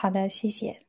好的，谢谢。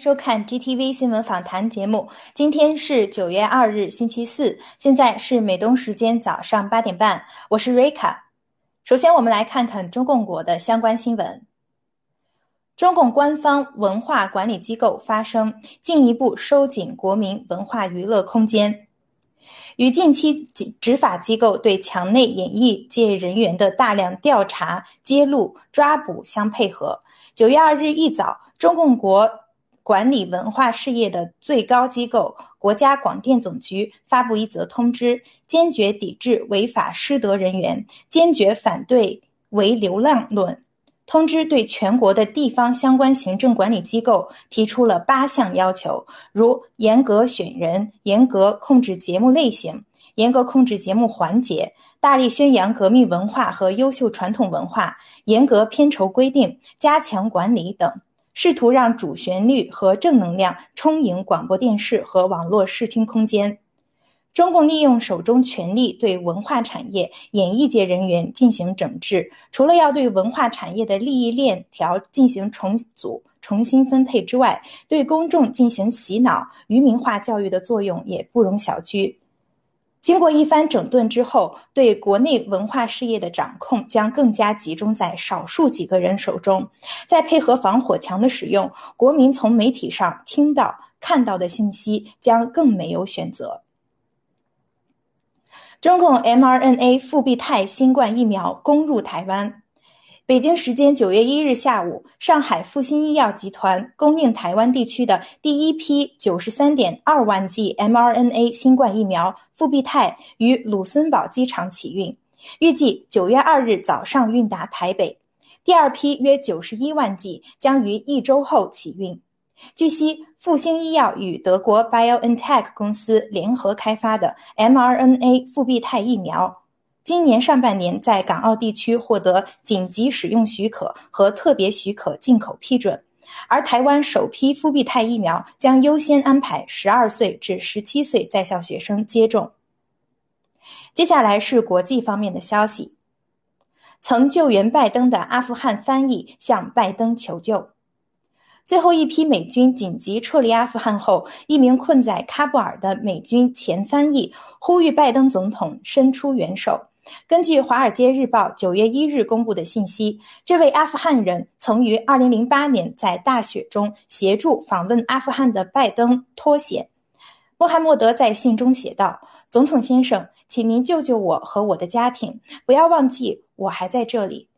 收看 GTV 新闻访谈节目。今天是九月二日，星期四，现在是美东时间早上八点半。我是瑞卡。首先，我们来看看中共国的相关新闻。中共官方文化管理机构发声，进一步收紧国民文化娱乐空间。与近期执法机构对墙内演艺界人员的大量调查、揭露、抓捕相配合，九月二日一早，中共国。管理文化事业的最高机构国家广电总局发布一则通知，坚决抵制违法失德人员，坚决反对唯流浪论。通知对全国的地方相关行政管理机构提出了八项要求，如严格选人、严格控制节目类型、严格控制节目环节、大力宣扬革命文化和优秀传统文化、严格片酬规定、加强管理等。试图让主旋律和正能量充盈广播电视和网络视听空间。中共利用手中权力对文化产业、演艺界人员进行整治，除了要对文化产业的利益链条进行重组、重新分配之外，对公众进行洗脑、愚民化教育的作用也不容小觑。经过一番整顿之后，对国内文化事业的掌控将更加集中在少数几个人手中。再配合防火墙的使用，国民从媒体上听到、看到的信息将更没有选择。中共 mRNA 复必泰新冠疫苗攻入台湾。北京时间九月一日下午，上海复星医药集团供应台湾地区的第一批九十三点二万剂 mRNA 新冠疫苗复必泰于卢森堡机场启运，预计九月二日早上运达台北。第二批约九十一万剂将于一周后启运。据悉，复星医药与德国 BioNTech 公司联合开发的 mRNA 复必泰疫苗。今年上半年，在港澳地区获得紧急使用许可和特别许可进口批准，而台湾首批复必泰疫苗将优先安排十二岁至十七岁在校学生接种。接下来是国际方面的消息：曾救援拜登的阿富汗翻译向拜登求救。最后一批美军紧急撤离阿富汗后，一名困在喀布尔的美军前翻译呼吁拜登总统伸出援手。根据《华尔街日报》九月一日公布的信息，这位阿富汗人曾于二零零八年在大雪中协助访问阿富汗的拜登脱险。穆罕默德在信中写道：“总统先生，请您救救我和我的家庭，不要忘记我还在这里。”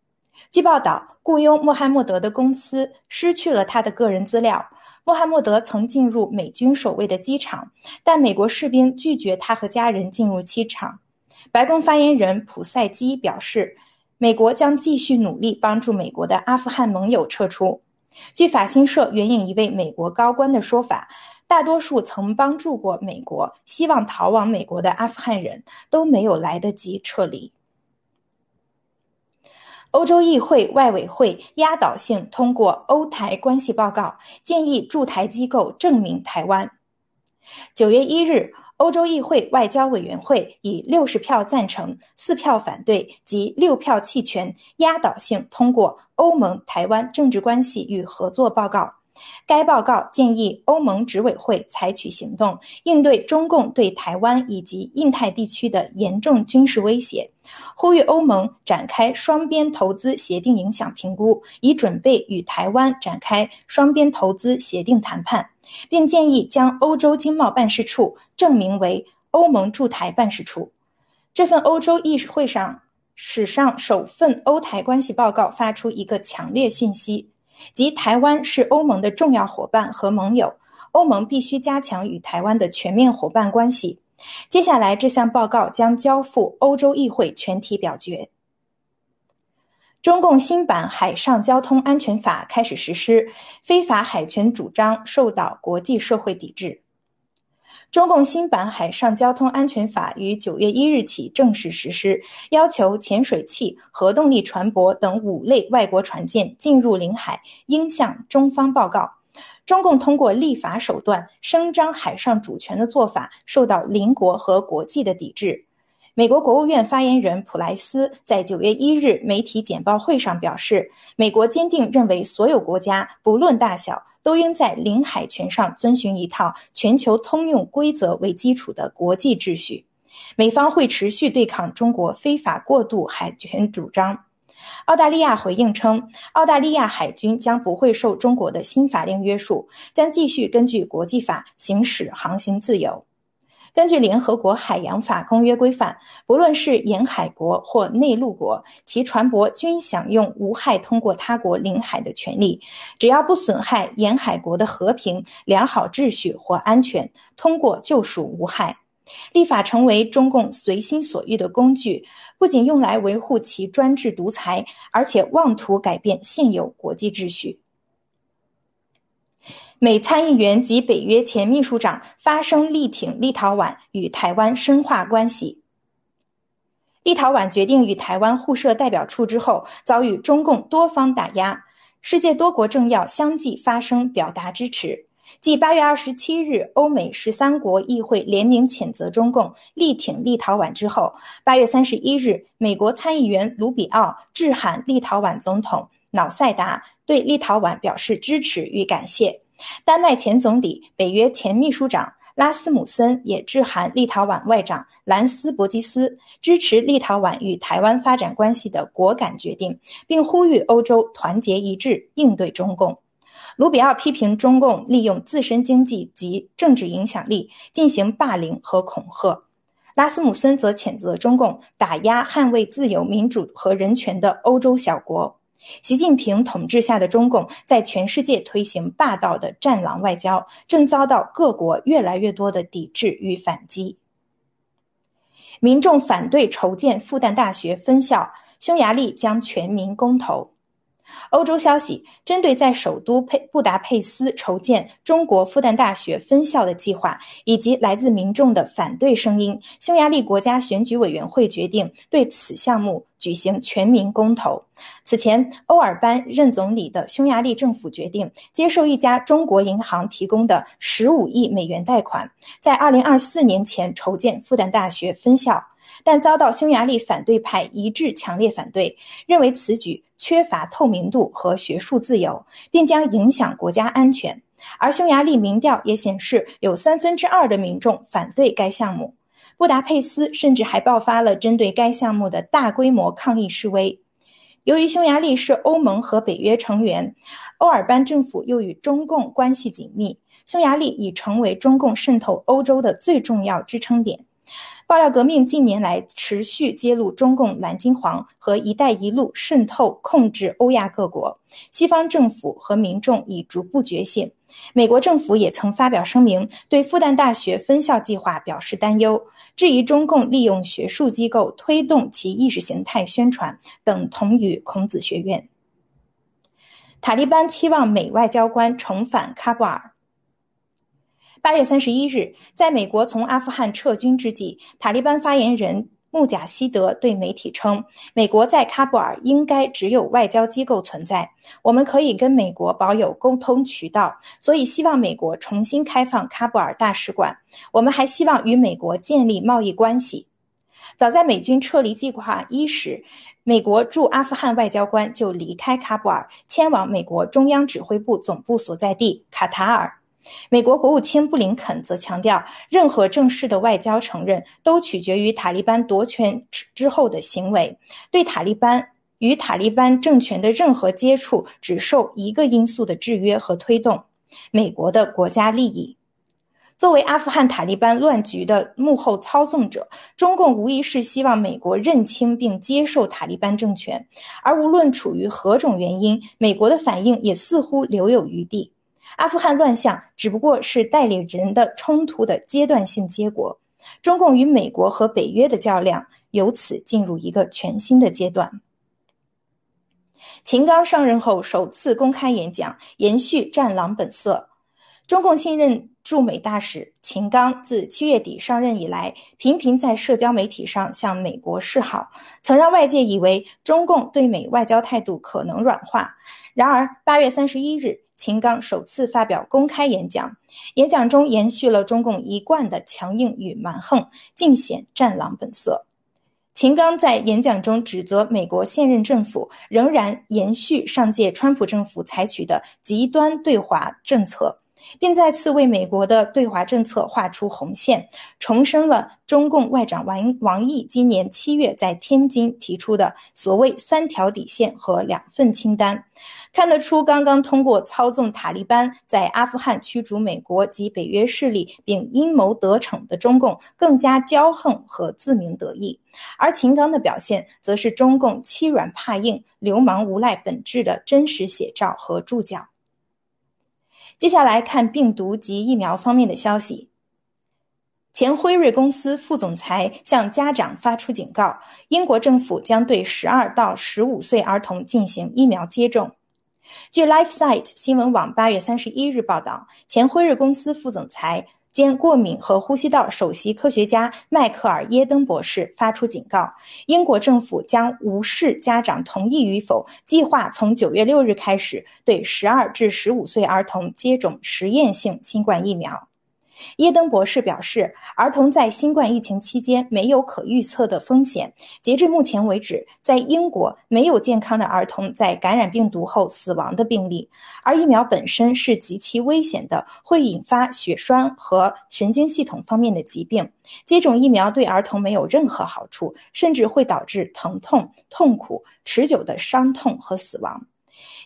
据报道，雇佣穆罕默德的公司失去了他的个人资料。穆罕默德曾进入美军守卫的机场，但美国士兵拒绝他和家人进入机场。白宫发言人普赛基表示，美国将继续努力帮助美国的阿富汗盟友撤出。据法新社援引一位美国高官的说法，大多数曾帮助过美国、希望逃往美国的阿富汗人都没有来得及撤离。欧洲议会外委会压倒性通过欧台关系报告，建议驻台机构证明台湾。九月一日，欧洲议会外交委员会以六十票赞成、四票反对及六票弃权，压倒性通过欧盟台湾政治关系与合作报告。该报告建议欧盟执委会采取行动，应对中共对台湾以及印太地区的严重军事威胁，呼吁欧盟展开双边投资协定影响评估，以准备与台湾展开双边投资协定谈判，并建议将欧洲经贸办事处证明为欧盟驻台办事处。这份欧洲议会上史上首份欧台关系报告发出一个强烈讯息。即台湾是欧盟的重要伙伴和盟友，欧盟必须加强与台湾的全面伙伴关系。接下来，这项报告将交付欧洲议会全体表决。中共新版海上交通安全法开始实施，非法海权主张受到国际社会抵制。中共新版海上交通安全法于九月一日起正式实施，要求潜水器、核动力船舶等五类外国船舰进入领海应向中方报告。中共通过立法手段声张海上主权的做法受到邻国和国际的抵制。美国国务院发言人普莱斯在九月一日媒体简报会上表示，美国坚定认为所有国家不论大小。都应在领海权上遵循一套全球通用规则为基础的国际秩序。美方会持续对抗中国非法过度海权主张。澳大利亚回应称，澳大利亚海军将不会受中国的新法令约束，将继续根据国际法行使航行自由。根据联合国海洋法公约规范，不论是沿海国或内陆国，其船舶均享用无害通过他国领海的权利，只要不损害沿海国的和平、良好秩序或安全，通过就属无害。立法成为中共随心所欲的工具，不仅用来维护其专制独裁，而且妄图改变现有国际秩序。美参议员及北约前秘书长发声力挺立陶宛与台湾深化关系。立陶宛决定与台湾互设代表处之后，遭遇中共多方打压，世界多国政要相继发声表达支持。继八月二十七日欧美十三国议会联名谴责中共、力挺立陶宛之后，八月三十一日，美国参议员卢比奥致函立陶宛总统瑙塞达，对立陶宛表示支持与感谢。丹麦前总理、北约前秘书长拉斯姆森也致函立陶宛外长兰斯伯基斯，支持立陶宛与台湾发展关系的果敢决定，并呼吁欧洲团结一致应对中共。卢比奥批评中共利用自身经济及政治影响力进行霸凌和恐吓，拉斯姆森则谴责中共打压捍卫自由民主和人权的欧洲小国。习近平统治下的中共在全世界推行霸道的“战狼外交”，正遭到各国越来越多的抵制与反击。民众反对筹建复旦大学分校，匈牙利将全民公投。欧洲消息：针对在首都佩布达佩斯筹建中国复旦大学分校的计划，以及来自民众的反对声音，匈牙利国家选举委员会决定对此项目举行全民公投。此前，欧尔班任总理的匈牙利政府决定接受一家中国银行提供的十五亿美元贷款，在二零二四年前筹建复旦大学分校。但遭到匈牙利反对派一致强烈反对，认为此举缺乏透明度和学术自由，并将影响国家安全。而匈牙利民调也显示，有三分之二的民众反对该项目。布达佩斯甚至还爆发了针对该项目的大规模抗议示威。由于匈牙利是欧盟和北约成员，欧尔班政府又与中共关系紧密，匈牙利已成为中共渗透欧洲的最重要支撑点。爆料革命近年来持续揭露中共蓝金黄和“一带一路”渗透控制欧亚各国，西方政府和民众已逐步觉醒。美国政府也曾发表声明，对复旦大学分校计划表示担忧，质疑中共利用学术机构推动其意识形态宣传，等同于孔子学院。塔利班期望美外交官重返喀布尔。八月三十一日，在美国从阿富汗撤军之际，塔利班发言人穆贾希德对媒体称：“美国在喀布尔应该只有外交机构存在，我们可以跟美国保有沟通渠道，所以希望美国重新开放喀布尔大使馆。我们还希望与美国建立贸易关系。”早在美军撤离计划伊始，美国驻阿富汗外交官就离开喀布尔，迁往美国中央指挥部总部所在地卡塔尔。美国国务卿布林肯则强调，任何正式的外交承认都取决于塔利班夺权之后的行为。对塔利班与塔利班政权的任何接触，只受一个因素的制约和推动：美国的国家利益。作为阿富汗塔利班乱局的幕后操纵者，中共无疑是希望美国认清并接受塔利班政权。而无论处于何种原因，美国的反应也似乎留有余地。阿富汗乱象只不过是代理人的冲突的阶段性结果，中共与美国和北约的较量由此进入一个全新的阶段。秦刚上任后首次公开演讲，延续战狼本色。中共新任驻美大使秦刚自七月底上任以来，频频在社交媒体上向美国示好，曾让外界以为中共对美外交态度可能软化。然而，八月三十一日。秦刚首次发表公开演讲，演讲中延续了中共一贯的强硬与蛮横，尽显战狼本色。秦刚在演讲中指责美国现任政府仍然延续上届川普政府采取的极端对华政策。并再次为美国的对华政策画出红线，重申了中共外长王王毅今年七月在天津提出的所谓“三条底线”和两份清单。看得出，刚刚通过操纵塔利班在阿富汗驱逐美国及北约势力并阴谋得逞的中共更加骄横和自鸣得意，而秦刚的表现则是中共欺软怕硬、流氓无赖本质的真实写照和注脚。接下来看病毒及疫苗方面的消息。前辉瑞公司副总裁向家长发出警告：英国政府将对十二到十五岁儿童进行疫苗接种。据 LifeSite 新闻网八月三十一日报道，前辉瑞公司副总裁。兼过敏和呼吸道首席科学家迈克尔·耶登博士发出警告：英国政府将无视家长同意与否，计划从九月六日开始对十二至十五岁儿童接种实验性新冠疫苗。耶登博士表示，儿童在新冠疫情期间没有可预测的风险。截至目前为止，在英国没有健康的儿童在感染病毒后死亡的病例。而疫苗本身是极其危险的，会引发血栓和神经系统方面的疾病。接种疫苗对儿童没有任何好处，甚至会导致疼痛、痛苦、持久的伤痛和死亡。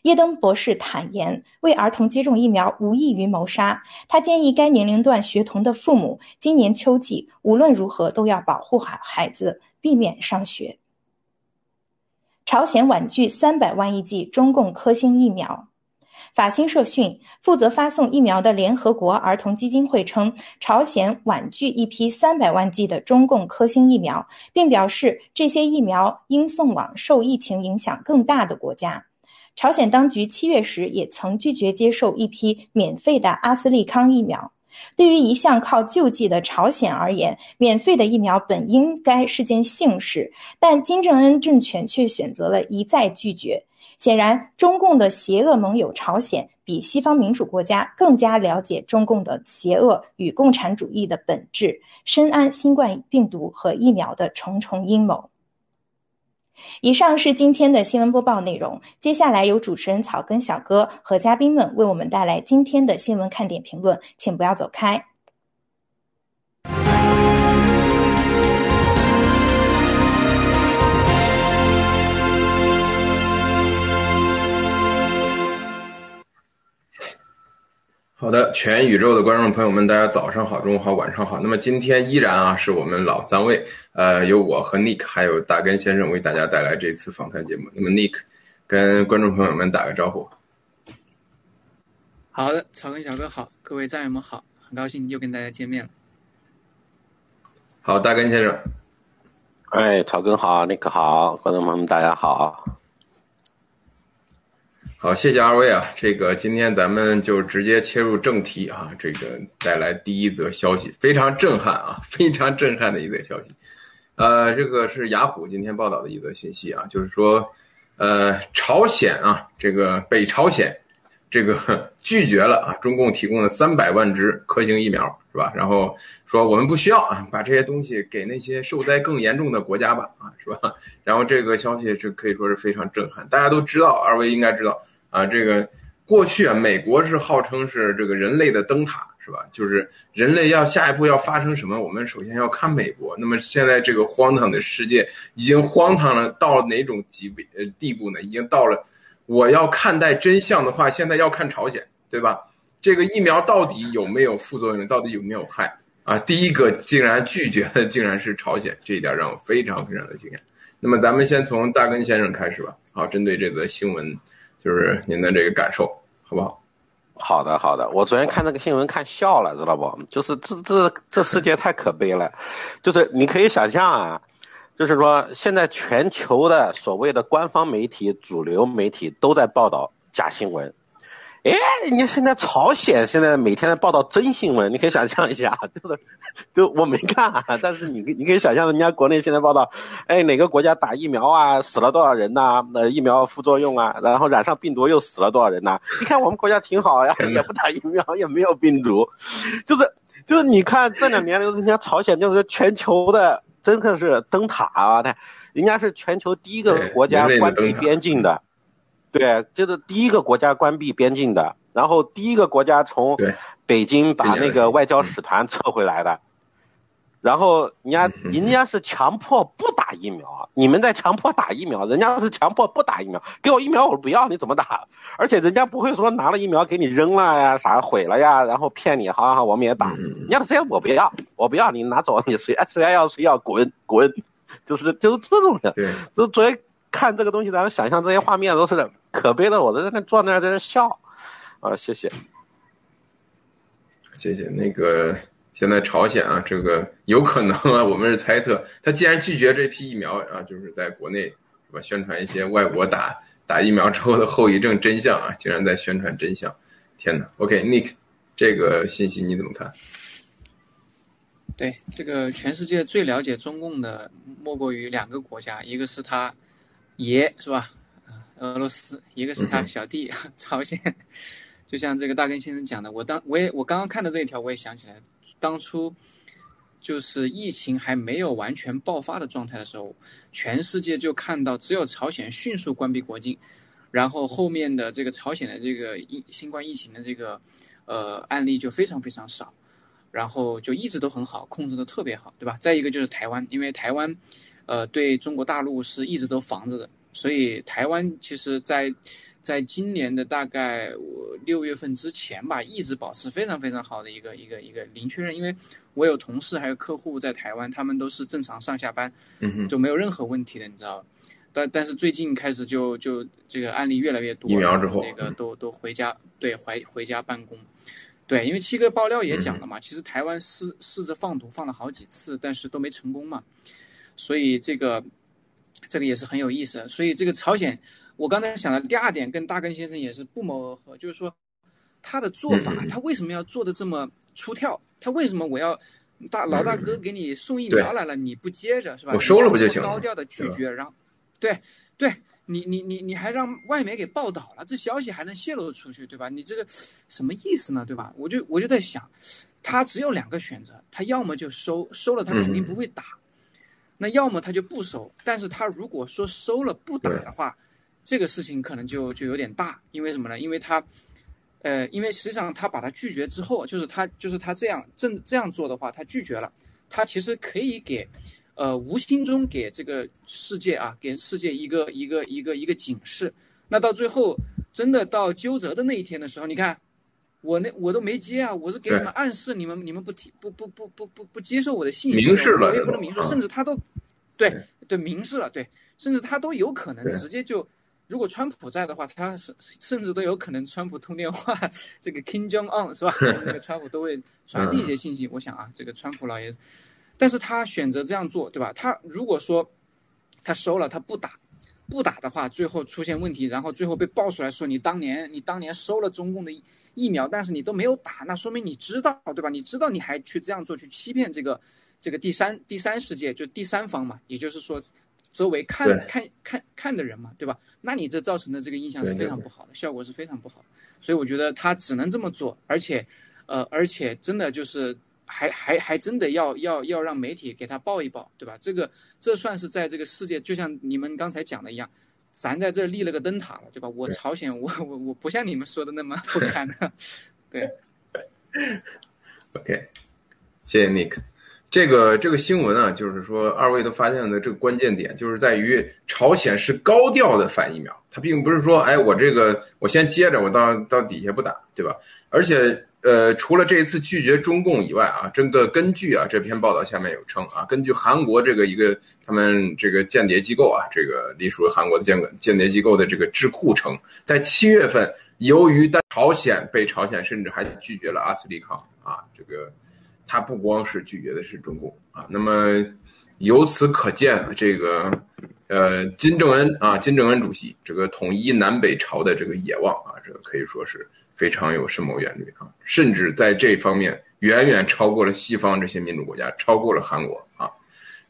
耶登博士坦言，为儿童接种疫苗无异于谋杀。他建议该年龄段学童的父母，今年秋季无论如何都要保护好孩子，避免上学。朝鲜婉拒三百万亿剂中共科兴疫苗。法新社讯，负责发送疫苗的联合国儿童基金会称，朝鲜婉拒一批三百万剂的中共科兴疫苗，并表示这些疫苗应送往受疫情影响更大的国家。朝鲜当局七月时也曾拒绝接受一批免费的阿斯利康疫苗。对于一向靠救济的朝鲜而言，免费的疫苗本应该是件幸事，但金正恩政权却选择了一再拒绝。显然，中共的邪恶盟友朝鲜比西方民主国家更加了解中共的邪恶与共产主义的本质，深谙新冠病毒和疫苗的重重阴谋。以上是今天的新闻播报内容，接下来由主持人草根小哥和嘉宾们为我们带来今天的新闻看点评论，请不要走开。全宇宙的观众朋友们，大家早上好，中午好，晚上好。那么今天依然啊，是我们老三位，呃，由我和 Nick 还有大根先生为大家带来这次访谈节目。那么 Nick 跟观众朋友们打个招呼。好的，草根小哥好，各位战友们好，很高兴又跟大家见面了。好，大根先生。哎，草根好，Nick 好，观众朋友们大家好。好，谢谢二位啊！这个今天咱们就直接切入正题啊，这个带来第一则消息，非常震撼啊，非常震撼的一则消息。呃，这个是雅虎今天报道的一则信息啊，就是说，呃，朝鲜啊，这个北朝鲜，这个 拒绝了啊，中共提供的三百万支科兴疫苗是吧？然后说我们不需要啊，把这些东西给那些受灾更严重的国家吧啊，是吧？然后这个消息是可以说是非常震撼，大家都知道，二位应该知道。啊，这个过去啊，美国是号称是这个人类的灯塔，是吧？就是人类要下一步要发生什么，我们首先要看美国。那么现在这个荒唐的世界已经荒唐了到哪种级别呃地步呢？已经到了我要看待真相的话，现在要看朝鲜，对吧？这个疫苗到底有没有副作用？到底有没有害？啊，第一个竟然拒绝的竟然是朝鲜，这一点让我非常非常的惊讶。那么咱们先从大根先生开始吧。好，针对这则新闻。就是您的这个感受，好不好？好的，好的。我昨天看那个新闻看笑了，知道不？就是这这这世界太可悲了。就是你可以想象啊，就是说现在全球的所谓的官方媒体、主流媒体都在报道假新闻。哎，你看现在朝鲜现在每天在报道真新闻，你可以想象一下，就是，就我没看，但是你你可以想象人家国内现在报道，哎，哪个国家打疫苗啊，死了多少人呐？呃，疫苗副作用啊，然后染上病毒又死了多少人呐？你看我们国家挺好呀，也不打疫苗，也没有病毒，就是就是你看这两年人家朝鲜就是全球的真的是灯塔啊，他人家是全球第一个国家关闭边境的。对，就是第一个国家关闭边境的，然后第一个国家从北京把那个外交使团撤回来的，然后人家人家是强迫不打疫苗，你们在强迫打疫苗，人家是强迫不打疫苗，给我疫苗我不要，你怎么打？而且人家不会说拿了疫苗给你扔了呀，啥毁了呀，然后骗你，好好好，我们也打，人家直接我不要，我不要，你拿走，你谁谁要谁要滚滚，就是就是这种人，就昨天看这个东西，咱们想象这些画面都是。可悲的，我在那坐那儿在那笑，啊，谢谢，谢谢。那个现在朝鲜啊，这个有可能啊，我们是猜测，他既然拒绝这批疫苗啊，就是在国内是吧，宣传一些外国打打疫苗之后的后遗症真相啊，竟然在宣传真相，天哪！OK，Nick，这个信息你怎么看？对，这个全世界最了解中共的莫过于两个国家，一个是他爷，是吧？俄罗斯，一个是他小弟朝鲜，就像这个大根先生讲的，我当我也我刚刚看到这一条，我也想起来，当初就是疫情还没有完全爆发的状态的时候，全世界就看到只有朝鲜迅速关闭国境，然后后面的这个朝鲜的这个疫新冠疫情的这个呃案例就非常非常少，然后就一直都很好，控制的特别好，对吧？再一个就是台湾，因为台湾呃对中国大陆是一直都防着的。所以台湾其实，在在今年的大概六月份之前吧，一直保持非常非常好的一个一个一个零确认。因为我有同事还有客户在台湾，他们都是正常上下班，就没有任何问题的，你知道但但是最近开始就就这个案例越来越多，疫苗之后，这个都都回家对回回家办公，对，因为七哥爆料也讲了嘛，其实台湾试试着放毒放了好几次，但是都没成功嘛，所以这个。这个也是很有意思，所以这个朝鲜，我刚才想的第二点跟大根先生也是不谋而合，就是说他的做法，他为什么要做的这么出跳？他为什么我要大老大哥给你送疫苗来了，你不接着是吧？我收了不就行了？高调的拒绝，然后对对，你你你你还让外媒给报道了，这消息还能泄露出去，对吧？你这个什么意思呢，对吧？我就我就在想，他只有两个选择，他要么就收收了，他肯定不会打；那要么他就不收。但是他如果说收了不打的话，这个事情可能就就有点大，因为什么呢？因为他，呃，因为实际上他把他拒绝之后，就是他就是他这样正这样做的话，他拒绝了，他其实可以给。呃，无形中给这个世界啊，给世界一个一个一个一个警示。那到最后真的到纠责的那一天的时候，你看，我那我都没接啊，我是给你们暗示，你们你们不提不不不不不不接受我的信息，明示了，我也不能明示，甚至他都，对对明示了，对，甚至他都有可能直接就，如果川普在的话，他甚甚至都有可能川普通电话，这个 King John on 是吧？那个川普都会传递一些信息。我想啊，这个川普老爷子。但是他选择这样做，对吧？他如果说他收了，他不打，不打的话，最后出现问题，然后最后被爆出来说你当年你当年收了中共的疫苗，但是你都没有打，那说明你知道，对吧？你知道你还去这样做，去欺骗这个这个第三第三世界，就第三方嘛，也就是说周围看看看看的人嘛，对吧？那你这造成的这个印象是非常不好的，效果是非常不好的。所以我觉得他只能这么做，而且呃，而且真的就是。还还还真的要要要让媒体给他报一报，对吧？这个这算是在这个世界，就像你们刚才讲的一样，咱在这立了个灯塔了，对吧？我朝鲜，我我我不像你们说的那么 不堪的，对。OK，谢谢 Nick。这个这个新闻啊，就是说二位都发现的这个关键点，就是在于朝鲜是高调的反疫苗，它并不是说，哎，我这个我先接着，我到到底下不打，对吧？而且。呃，除了这一次拒绝中共以外啊，这个根据啊这篇报道下面有称啊，根据韩国这个一个他们这个间谍机构啊，这个隶属于韩国的间间谍机构的这个智库称，在七月份，由于朝鲜被朝鲜甚至还拒绝了阿斯利康啊，这个他不光是拒绝的是中共啊，那么由此可见，这个呃金正恩啊，金正恩主席这个统一南北朝的这个野望啊，这个可以说是。非常有深谋远虑啊，甚至在这方面远远超过了西方这些民主国家，超过了韩国啊。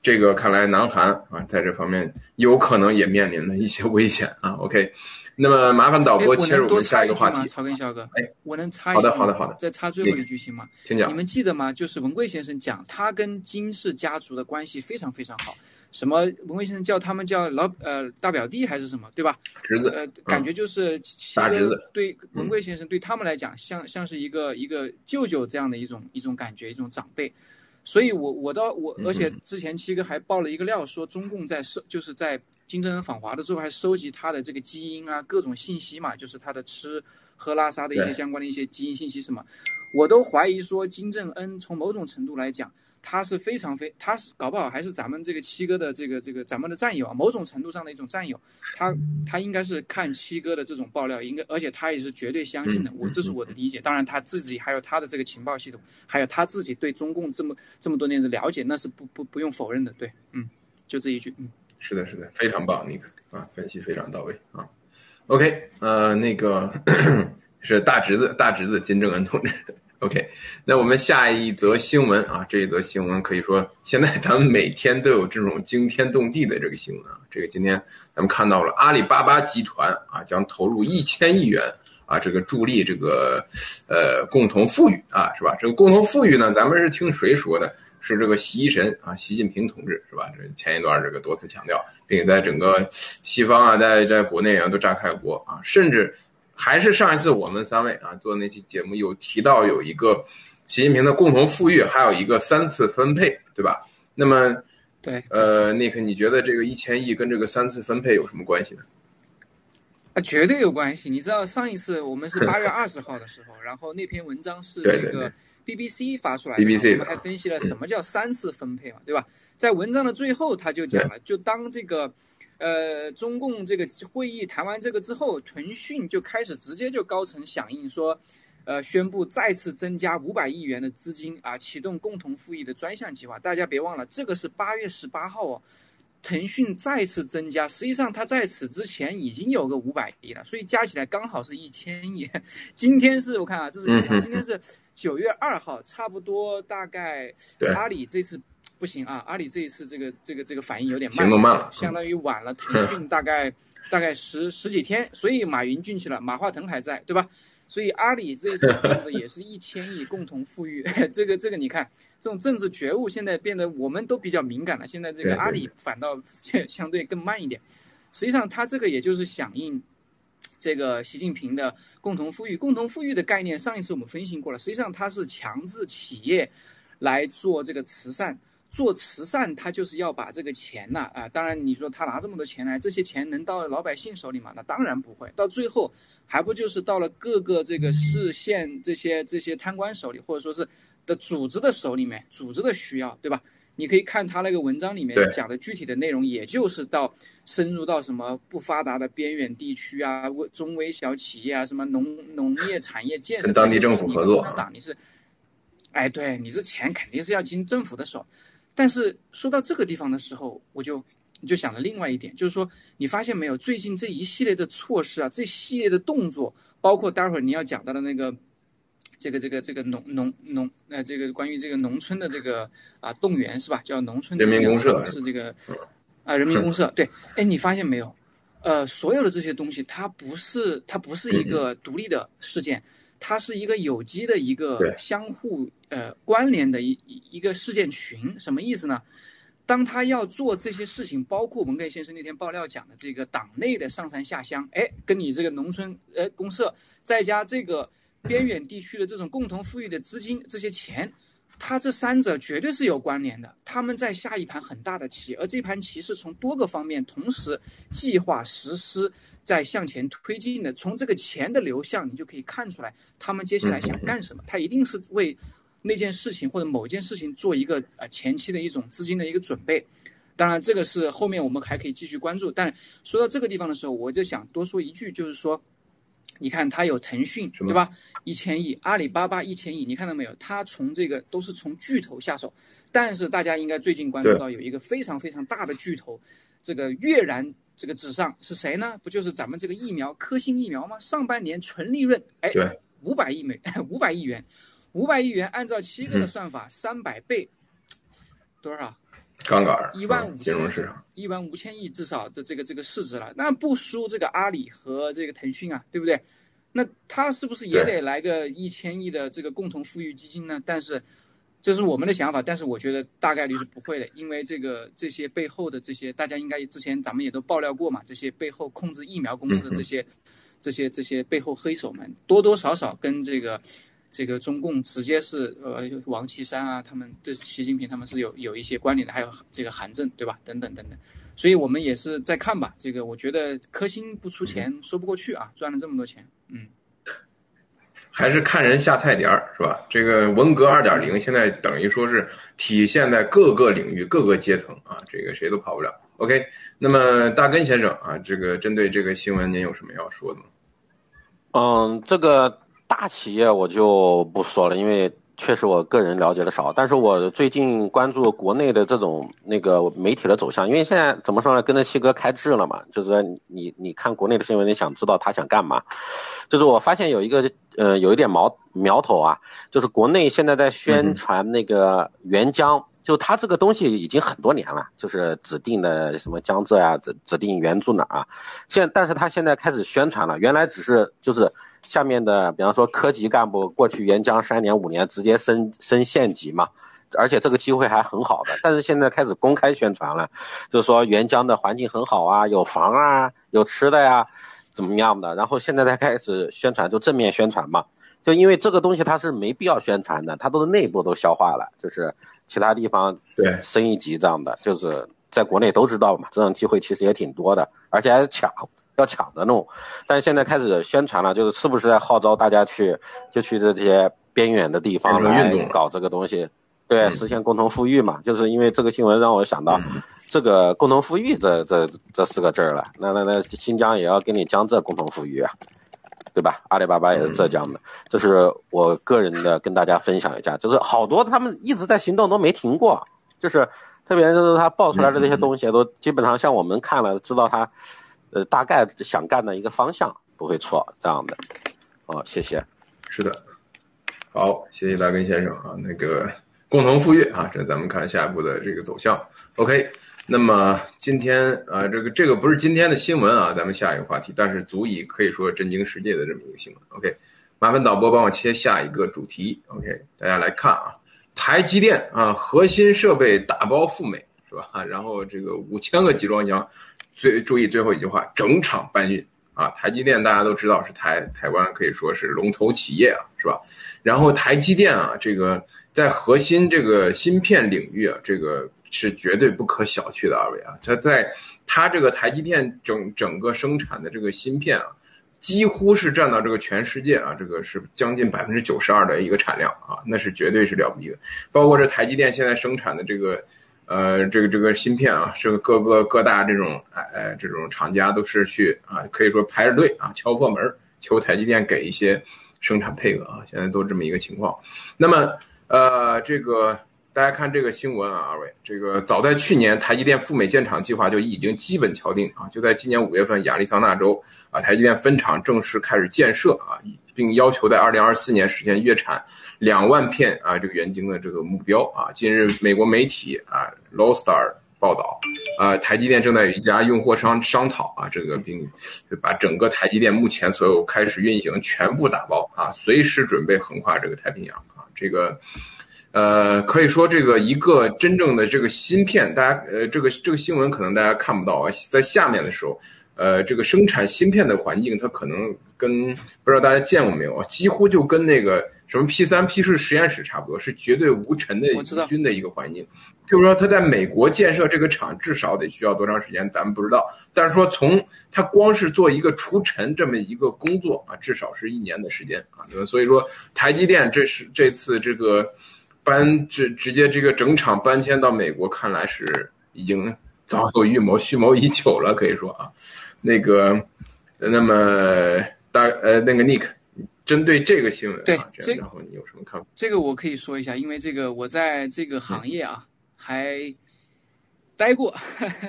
这个看来南韩啊，在这方面有可能也面临了一些危险啊。OK，那么麻烦导播切入我们下一个话题。曹根小哥，哎，我能插一句好的，好的，好的。再插最后一句行吗？请讲。你们记得吗？就是文贵先生讲，他跟金氏家族的关系非常非常好。什么文贵先生叫他们叫老呃大表弟还是什么对吧？侄子呃感觉就是大侄子。对文贵先生对他们来讲像像是一个一个舅舅这样的一种一种感觉一种长辈，所以我我到我而且之前七哥还爆了一个料说中共在收就是在金正恩访华的时候还收集他的这个基因啊各种信息嘛就是他的吃喝拉撒的一些相关的一些基因信息什么，我都怀疑说金正恩从某种程度来讲。他是非常非，他是搞不好还是咱们这个七哥的这个这个咱们的战友啊，某种程度上的一种战友。他他应该是看七哥的这种爆料，应该而且他也是绝对相信的。我这是我的理解，当然他自己还有他的这个情报系统，还有他自己对中共这么这么多年的了解，那是不不不用否认的。对，嗯，就这一句，嗯，是的，是的，非常棒，尼克啊，分析非常到位啊。OK，呃，那个 是大侄子，大侄子金正恩同志。OK，那我们下一则新闻啊，这一则新闻可以说现在咱们每天都有这种惊天动地的这个新闻啊。这个今天咱们看到了阿里巴巴集团啊将投入一千亿元啊，这个助力这个呃共同富裕啊，是吧？这个共同富裕呢，咱们是听谁说的？是这个习神啊，习近平同志是吧？这前一段这个多次强调，并且在整个西方啊，在在国内啊都炸开锅啊，甚至。还是上一次我们三位啊做那期节目有提到有一个习近平的共同富裕，还有一个三次分配，对吧？那么，对，呃，那个，你觉得这个一千亿跟这个三次分配有什么关系呢？啊，绝对有关系。你知道上一次我们是 八月二十号的时候，然后那篇文章是这个 BBC 发出来的，BBC 我们还分析了什么叫三次分配嘛，对吧？在文章的最后他就讲了，就当这个。呃，中共这个会议谈完这个之后，腾讯就开始直接就高层响应说，呃，宣布再次增加五百亿元的资金啊，启动共同富裕的专项计划。大家别忘了，这个是八月十八号哦，腾讯再次增加，实际上它在此之前已经有个五百亿了，所以加起来刚好是一千亿。今天是我看啊，这是？今天是九月二号，差不多大概阿里这次。不行啊，阿里这一次这个这个这个反应有点慢，行动慢了相当于晚了腾讯大概大概十十几天，所以马云进去了，马化腾还在，对吧？所以阿里这一次投的也是一千亿共同富裕，这个这个你看，这种政治觉悟现在变得我们都比较敏感了，现在这个阿里反倒相对更慢一点。实际上，它这个也就是响应这个习近平的共同富裕。共同富裕的概念，上一次我们分析过了。实际上，它是强制企业来做这个慈善。做慈善，他就是要把这个钱呐啊当然你说他拿这么多钱来，这些钱能到老百姓手里吗？那当然不会，到最后还不就是到了各个这个市县这些这些贪官手里，或者说是的组织的手里面，组织的需要，对吧？你可以看他那个文章里面讲的具体的内容，也就是到深入到什么不发达的边远地区啊、微中微小企业啊、什么农农业产业建设，跟当地政府合作这些东西你跟共产党你是，哎，对你这钱肯定是要经政府的手。但是说到这个地方的时候，我就你就想了另外一点，就是说你发现没有，最近这一系列的措施啊，这系列的动作，包括待会儿你要讲到的那个。这个这个这个农农农呃，这个关于这个农村的这个啊动员是吧？叫农村人民公社是这个啊人民公社对。哎，你发现没有？呃，所有的这些东西，它不是它不是一个独立的事件，它是一个有机的一个相互呃关联的一一一个事件群。什么意思呢？当他要做这些事情，包括文盖先生那天爆料讲的这个党内的上山下乡，哎，跟你这个农村呃公社，再加这个边远地区的这种共同富裕的资金，这些钱，它这三者绝对是有关联的。他们在下一盘很大的棋，而这盘棋是从多个方面同时计划实施，在向前推进的。从这个钱的流向，你就可以看出来，他们接下来想干什么。他一定是为那件事情或者某件事情做一个呃前期的一种资金的一个准备。当然，这个是后面我们还可以继续关注。但说到这个地方的时候，我就想多说一句，就是说，你看它有腾讯，对吧？一千亿，阿里巴巴一千亿，你看到没有？它从这个都是从巨头下手，但是大家应该最近关注到有一个非常非常大的巨头，这个跃然这个纸上是谁呢？不就是咱们这个疫苗科兴疫苗吗？上半年纯利润，哎，五百亿美 五百亿元，五百亿元按照七哥的算法，三百倍，多少？杠杆儿一万五嗯金融千市场，一万五千亿至少的这个这个市值了，那不输这个阿里和这个腾讯啊，对不对？那他是不是也得来个一千亿的这个共同富裕基金呢？但是这是我们的想法，但是我觉得大概率是不会的，因为这个这些背后的这些，大家应该之前咱们也都爆料过嘛，这些背后控制疫苗公司的这些、这些这些背后黑手们，多多少少跟这个这个中共直接是呃王岐山啊，他们对习近平他们是有有一些关联的，还有这个韩正对吧？等等等等，所以我们也是在看吧。这个我觉得科兴不出钱说不过去啊，赚了这么多钱，嗯。还是看人下菜碟儿，是吧？这个文革二点零现在等于说是体现在各个领域、各个阶层啊，这个谁都跑不了。OK，那么大根先生啊，这个针对这个新闻，您有什么要说的吗？嗯，这个大企业我就不说了，因为确实我个人了解的少。但是我最近关注国内的这种那个媒体的走向，因为现在怎么说呢，跟着七哥开智了嘛，就是说你你看国内的新闻，你想知道他想干嘛，就是我发现有一个呃有一点苗苗头啊，就是国内现在在宣传那个援疆。就它这个东西已经很多年了，就是指定的什么江浙啊，指指定援助哪儿啊，现但是他现在开始宣传了，原来只是就是下面的，比方说科级干部过去援疆三年五年直接升升县级嘛，而且这个机会还很好的，但是现在开始公开宣传了，就是说援疆的环境很好啊，有房啊，有吃的呀，怎么样的，然后现在才开始宣传，就正面宣传嘛。就因为这个东西它是没必要宣传的，它都是内部都消化了，就是其他地方对。升一级这样的，就是在国内都知道嘛，这种机会其实也挺多的，而且还是抢，要抢着弄。但是现在开始宣传了，就是是不是在号召大家去，就去这些边远的地方运动搞这个东西，对，嗯实现共同富裕嘛。就是因为这个新闻让我想到，这个共同富裕这这这四个字儿了，那那那新疆也要跟你江浙共同富裕啊。对吧？阿里巴巴也是浙江的，这是我个人的跟大家分享一下，就是好多他们一直在行动都没停过，就是特别就是他爆出来的这些东西，都基本上像我们看了知道他，呃，大概想干的一个方向不会错这样的。哦，谢谢。是的，好，谢谢大根先生啊。那个共同富裕啊，这咱们看下一步的这个走向。OK，那么今天啊，这个这个不是今天的新闻啊，咱们下一个话题，但是足以可以说震惊世界的这么一个新闻。OK，麻烦导播帮我切下一个主题。OK，大家来看啊，台积电啊，核心设备打包赴美是吧？然后这个五千个集装箱，最注意最后一句话，整场搬运啊。台积电大家都知道是台台湾可以说是龙头企业啊，是吧？然后台积电啊，这个。在核心这个芯片领域啊，这个是绝对不可小觑的，二位啊，它在它这个台积电整整个生产的这个芯片啊，几乎是占到这个全世界啊，这个是将近百分之九十二的一个产量啊，那是绝对是了不得的。包括这台积电现在生产的这个，呃，这个这个芯片啊，是各个各大这种哎这种厂家都是去啊，可以说排着队啊，敲破门求台积电给一些生产配额啊，现在都这么一个情况。那么。呃，这个大家看这个新闻啊，二位，这个早在去年，台积电赴美建厂计划就已经基本敲定啊，就在今年五月份，亚利桑那州啊，台积电分厂正式开始建设啊，并要求在二零二四年实现月产两万片啊这个元晶的这个目标啊。近日，美国媒体啊 l o w s t a r 报道，啊，台积电正在与一家用货商商讨啊，这个并把整个台积电目前所有开始运行全部打包啊，随时准备横跨这个太平洋啊。这个，呃，可以说这个一个真正的这个芯片，大家呃，这个这个新闻可能大家看不到啊，在下面的时候，呃，这个生产芯片的环境，它可能跟不知道大家见过没有啊，几乎就跟那个什么 P 三 P 四实验室差不多，是绝对无尘的无菌的一个环境。就是说，他在美国建设这个厂，至少得需要多长时间，咱们不知道。但是说，从他光是做一个除尘这么一个工作啊，至少是一年的时间啊。所以说，台积电这是这次这个搬直直接这个整厂搬迁到美国，看来是已经早有预谋、蓄谋已久了，可以说啊。那个，那么大呃，那个 Nick，针对这个新闻，对，然后你有什么看法？这个我可以说一下，因为这个我在这个行业啊。还待过，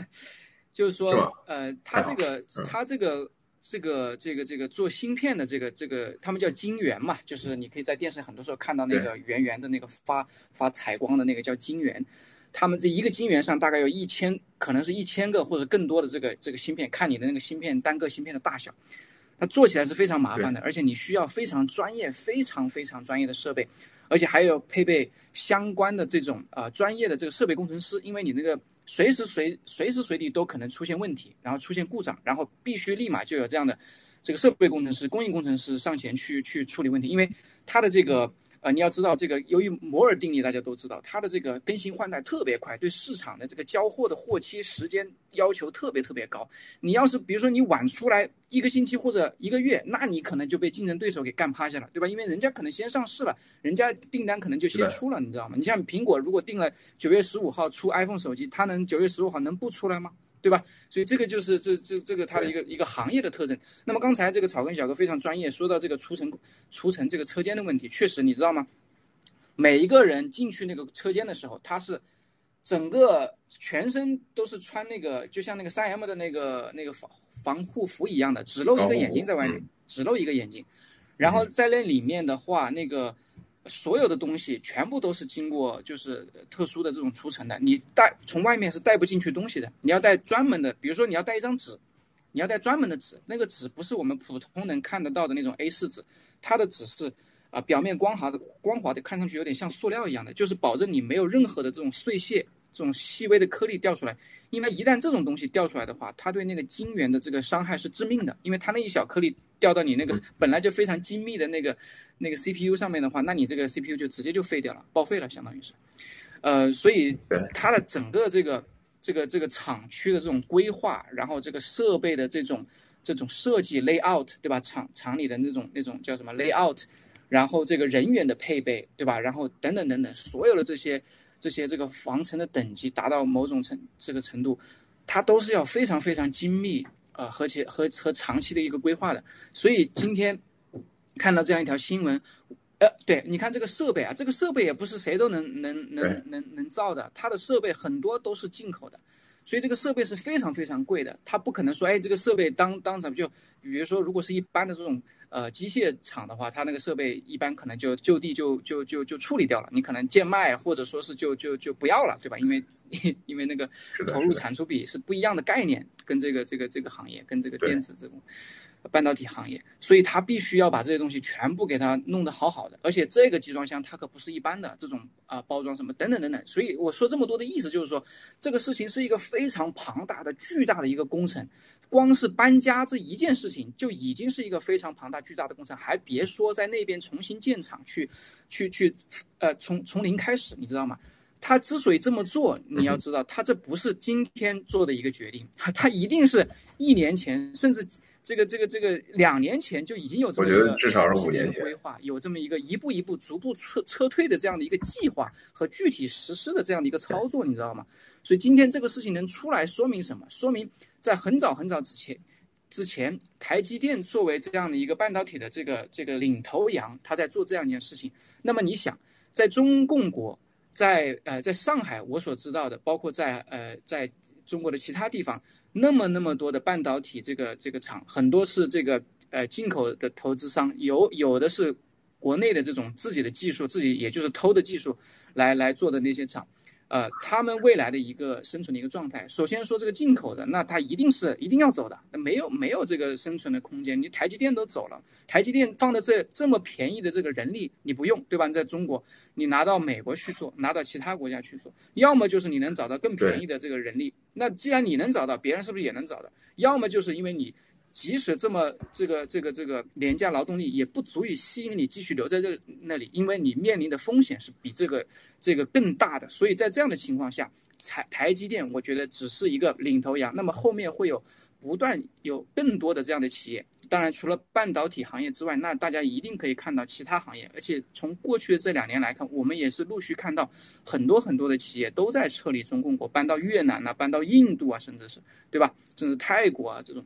就是说，呃，他这个，他这个，这个，这个，这个做芯片的这个，这个，他们叫晶圆嘛，就是你可以在电视很多时候看到那个圆圆的那个发发彩光的那个叫晶圆，他们这一个晶圆上大概有一千，可能是一千个或者更多的这个这个芯片，看你的那个芯片单个芯片的大小，它做起来是非常麻烦的，而且你需要非常专业、非常非常专业的设备。而且还有配备相关的这种啊专业的这个设备工程师，因为你那个随时随随时随地都可能出现问题，然后出现故障，然后必须立马就有这样的这个设备工程师、供应工程师上前去去处理问题，因为它的这个。呃，你要知道这个，由于摩尔定律，大家都知道，它的这个更新换代特别快，对市场的这个交货的货期时间要求特别特别高。你要是比如说你晚出来一个星期或者一个月，那你可能就被竞争对手给干趴下了，对吧？因为人家可能先上市了，人家订单可能就先出了，你知道吗？你像苹果，如果定了九月十五号出 iPhone 手机，它能九月十五号能不出来吗？对吧？所以这个就是这这这个它的一个一个行业的特征。那么刚才这个草根小哥非常专业，说到这个除尘除尘这个车间的问题，确实你知道吗？每一个人进去那个车间的时候，他是整个全身都是穿那个就像那个三 M 的那个那个防防护服一样的，只露一个眼睛在外面，只露一个眼睛。然后在那里面的话，那个。所有的东西全部都是经过就是特殊的这种除尘的，你带从外面是带不进去东西的，你要带专门的，比如说你要带一张纸，你要带专门的纸，那个纸不是我们普通能看得到的那种 A4 纸，它的纸是啊表面光滑的，光滑的，看上去有点像塑料一样的，就是保证你没有任何的这种碎屑、这种细微的颗粒掉出来，因为一旦这种东西掉出来的话，它对那个晶圆的这个伤害是致命的，因为它那一小颗粒。掉到你那个本来就非常精密的那个那个 CPU 上面的话，那你这个 CPU 就直接就废掉了，报废了，相当于是。呃，所以它的整个这个这个这个厂区的这种规划，然后这个设备的这种这种设计 layout，对吧？厂厂里的那种那种叫什么 layout，然后这个人员的配备，对吧？然后等等等等，所有的这些这些这个防尘的等级达到某种程这个程度，它都是要非常非常精密。呃，和且和和长期的一个规划的，所以今天看到这样一条新闻，呃，对，你看这个设备啊，这个设备也不是谁都能能能能能造的，它的设备很多都是进口的，所以这个设备是非常非常贵的，它不可能说，哎，这个设备当当场就，比如说，如果是一般的这种呃机械厂的话，它那个设备一般可能就就地就就就就处理掉了，你可能贱卖或者说是就就就不要了，对吧？因为 因为那个投入产出比是不一样的概念，跟这个这个这个行业跟这个电子这种。半导体行业，所以他必须要把这些东西全部给它弄得好好的，而且这个集装箱它可不是一般的这种啊包装什么等等等等，所以我说这么多的意思就是说，这个事情是一个非常庞大的、巨大的一个工程，光是搬家这一件事情就已经是一个非常庞大、巨大的工程，还别说在那边重新建厂去，去去，呃，从从零开始，你知道吗？他之所以这么做，你要知道，他这不是今天做的一个决定，他一定是一年前甚至。这个这个这个两年前就已经有这么一个至少是五年规划，有这么一个一步一步逐步撤撤退的这样的一个计划和具体实施的这样的一个操作，你知道吗？所以今天这个事情能出来，说明什么？说明在很早很早之前，之前台积电作为这样的一个半导体的这个这个领头羊，他在做这样一件事情。那么你想，在中共国，在呃在上海，我所知道的，包括在呃在中国的其他地方。那么那么多的半导体这个这个厂，很多是这个呃进口的投资商，有有的是国内的这种自己的技术，自己也就是偷的技术来来做的那些厂。呃，他们未来的一个生存的一个状态，首先说这个进口的，那它一定是一定要走的，那没有没有这个生存的空间。你台积电都走了，台积电放的这这么便宜的这个人力你不用，对吧？你在中国，你拿到美国去做，拿到其他国家去做，要么就是你能找到更便宜的这个人力，那既然你能找到，别人是不是也能找到？要么就是因为你。即使这么这个这个这个廉价劳动力也不足以吸引你继续留在这那里，因为你面临的风险是比这个这个更大的。所以在这样的情况下，台台积电我觉得只是一个领头羊，那么后面会有不断有更多的这样的企业。当然，除了半导体行业之外，那大家一定可以看到其他行业。而且从过去的这两年来看，我们也是陆续看到很多很多的企业都在撤离中共国，搬到越南啊，搬到印度啊，甚至是对吧？甚至泰国啊这种。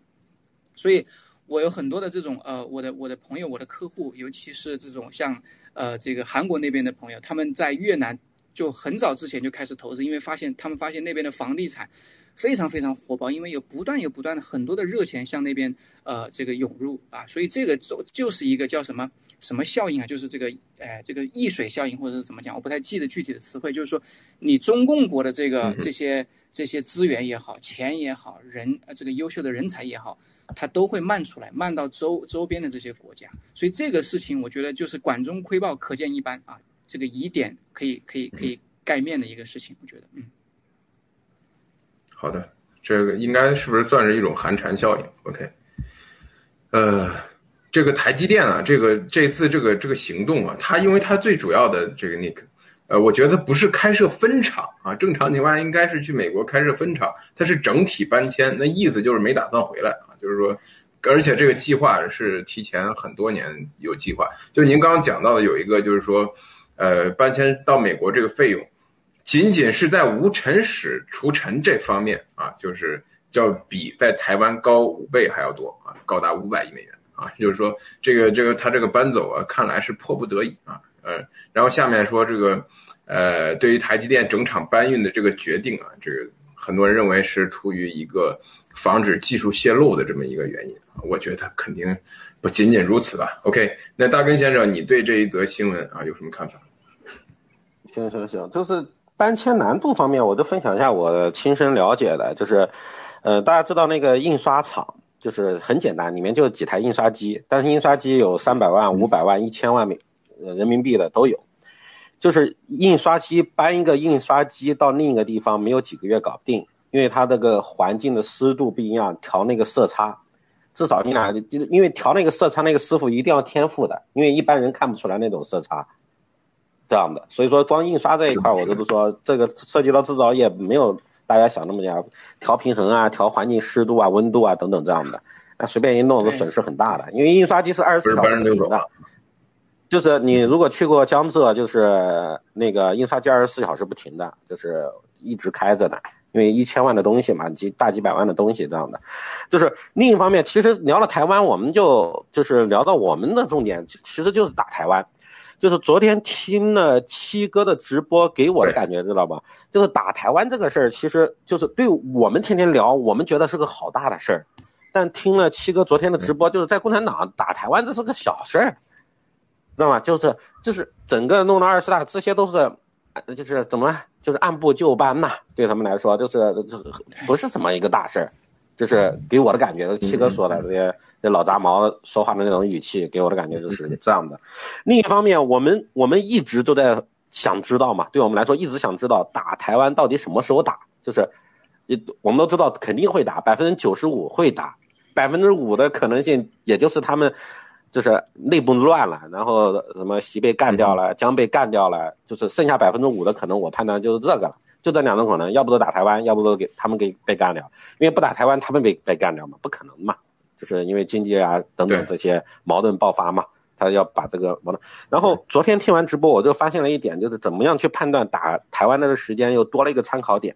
所以，我有很多的这种呃，我的我的朋友，我的客户，尤其是这种像呃这个韩国那边的朋友，他们在越南就很早之前就开始投资，因为发现他们发现那边的房地产非常非常火爆，因为有不断有不断的很多的热钱向那边呃这个涌入啊，所以这个就就是一个叫什么什么效应啊，就是这个呃这个溢水效应或者是怎么讲，我不太记得具体的词汇，就是说你中共国的这个这些这些资源也好，钱也好，人呃这个优秀的人才也好。它都会漫出来，漫到周周边的这些国家，所以这个事情我觉得就是管中窥豹，可见一斑啊。这个疑点可以可以可以盖面的一个事情，我觉得，嗯。好的，这个应该是不是算是一种寒蝉效应？OK，呃，这个台积电啊，这个这次这个这个行动啊，它因为它最主要的这个那个。呃，我觉得不是开设分厂啊，正常情况下应该是去美国开设分厂，它是整体搬迁，那意思就是没打算回来啊，就是说，而且这个计划是提前很多年有计划，就您刚刚讲到的有一个就是说，呃，搬迁到美国这个费用，仅仅是在无尘室除尘这方面啊，就是要比在台湾高五倍还要多啊，高达五百亿美元啊，就是说这个这个他这个搬走啊，看来是迫不得已啊，呃，然后下面说这个。呃，对于台积电整场搬运的这个决定啊，这个很多人认为是出于一个防止技术泄露的这么一个原因我觉得肯定不仅仅如此吧。OK，那大根先生，你对这一则新闻啊有什么看法？行行行，就是搬迁难度方面，我就分享一下我亲身了解的，就是，呃，大家知道那个印刷厂，就是很简单，里面就几台印刷机，但是印刷机有三百万、五百万、一千万美人民币的都有。就是印刷机搬一个印刷机到另一个地方没有几个月搞不定，因为它这个环境的湿度不一样，调那个色差，至少你俩，因为调那个色差那个师傅一定要天赋的，因为一般人看不出来那种色差，这样的。所以说光印刷这一块，我就是说这个涉及到制造业没有大家想那么样，调平衡啊，调环境湿度啊、温度啊等等这样的，那随便一弄都损失很大的，因为印刷机是二十四小时不停的。就是你如果去过江浙，就是那个印刷机二十四小时不停的，就是一直开着的，因为一千万的东西嘛，几大几百万的东西这样的。就是另一方面，其实聊了台湾，我们就就是聊到我们的重点，其实就是打台湾。就是昨天听了七哥的直播，给我的感觉知道吧？就是打台湾这个事儿，其实就是对我们天天聊，我们觉得是个好大的事儿。但听了七哥昨天的直播，就是在共产党打台湾，这是个小事儿，知道吗？就是就是整个弄了二十大，这些都是，就是怎么，就是按部就班呐。对他们来说，就是这不是什么一个大事儿，就是给我的感觉，七哥说的这些。这老杂毛说话的那种语气，给我的感觉就是这样的。另一方面，我们我们一直都在想知道嘛，对我们来说一直想知道打台湾到底什么时候打，就是我们都知道肯定会打，百分之九十五会打，百分之五的可能性也就是他们就是内部乱了，然后什么习被干掉了，将被干掉了，就是剩下百分之五的可能，我判断就是这个了，就这两种可能，要不都打台湾，要不都给他们给被干掉，因为不打台湾，他们被被干掉嘛，不可能嘛。就是因为经济啊等等这些矛盾爆发嘛，他要把这个矛盾。然后昨天听完直播，我就发现了一点，就是怎么样去判断打台湾的时间又多了一个参考点，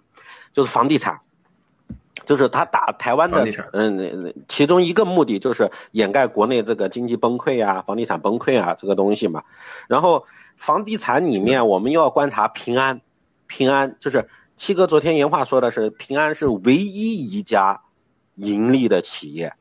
就是房地产，就是他打台湾的，嗯，其中一个目的就是掩盖国内这个经济崩溃啊、房地产崩溃啊这个东西嘛。然后房地产里面我们又要观察平安，平安就是七哥昨天原话说的是平安是唯一一家盈利的企业。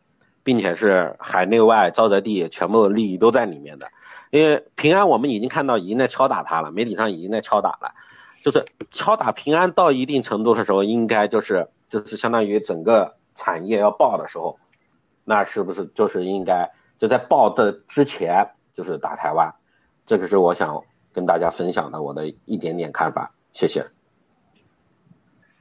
并且是海内外沼泽地全部的利益都在里面的，因为平安我们已经看到已经在敲打它了，媒体上已经在敲打了，就是敲打平安到一定程度的时候，应该就是就是相当于整个产业要爆的时候，那是不是就是应该就在爆的之前就是打台湾？这个是我想跟大家分享的我的一点点看法，谢谢。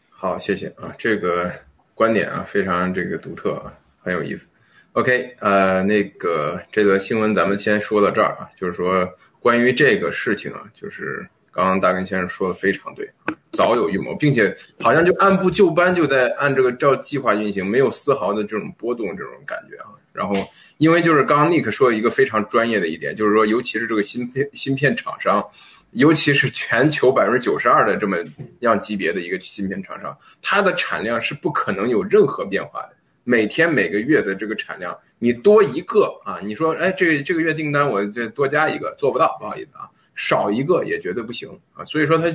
好，谢谢啊，这个观点啊非常这个独特啊，很有意思。OK，呃，那个这则新闻咱们先说到这儿啊，就是说关于这个事情啊，就是刚刚大根先生说的非常对，早有预谋，并且好像就按部就班就在按这个照计划运行，没有丝毫的这种波动这种感觉啊。然后，因为就是刚刚 Nick 说一个非常专业的一点，就是说尤其是这个芯片芯片厂商，尤其是全球百分之九十二的这么样级别的一个芯片厂商，它的产量是不可能有任何变化的。每天每个月的这个产量，你多一个啊，你说，哎，这这个月订单我再多加一个，做不到，不好意思啊，少一个也绝对不行啊。所以说它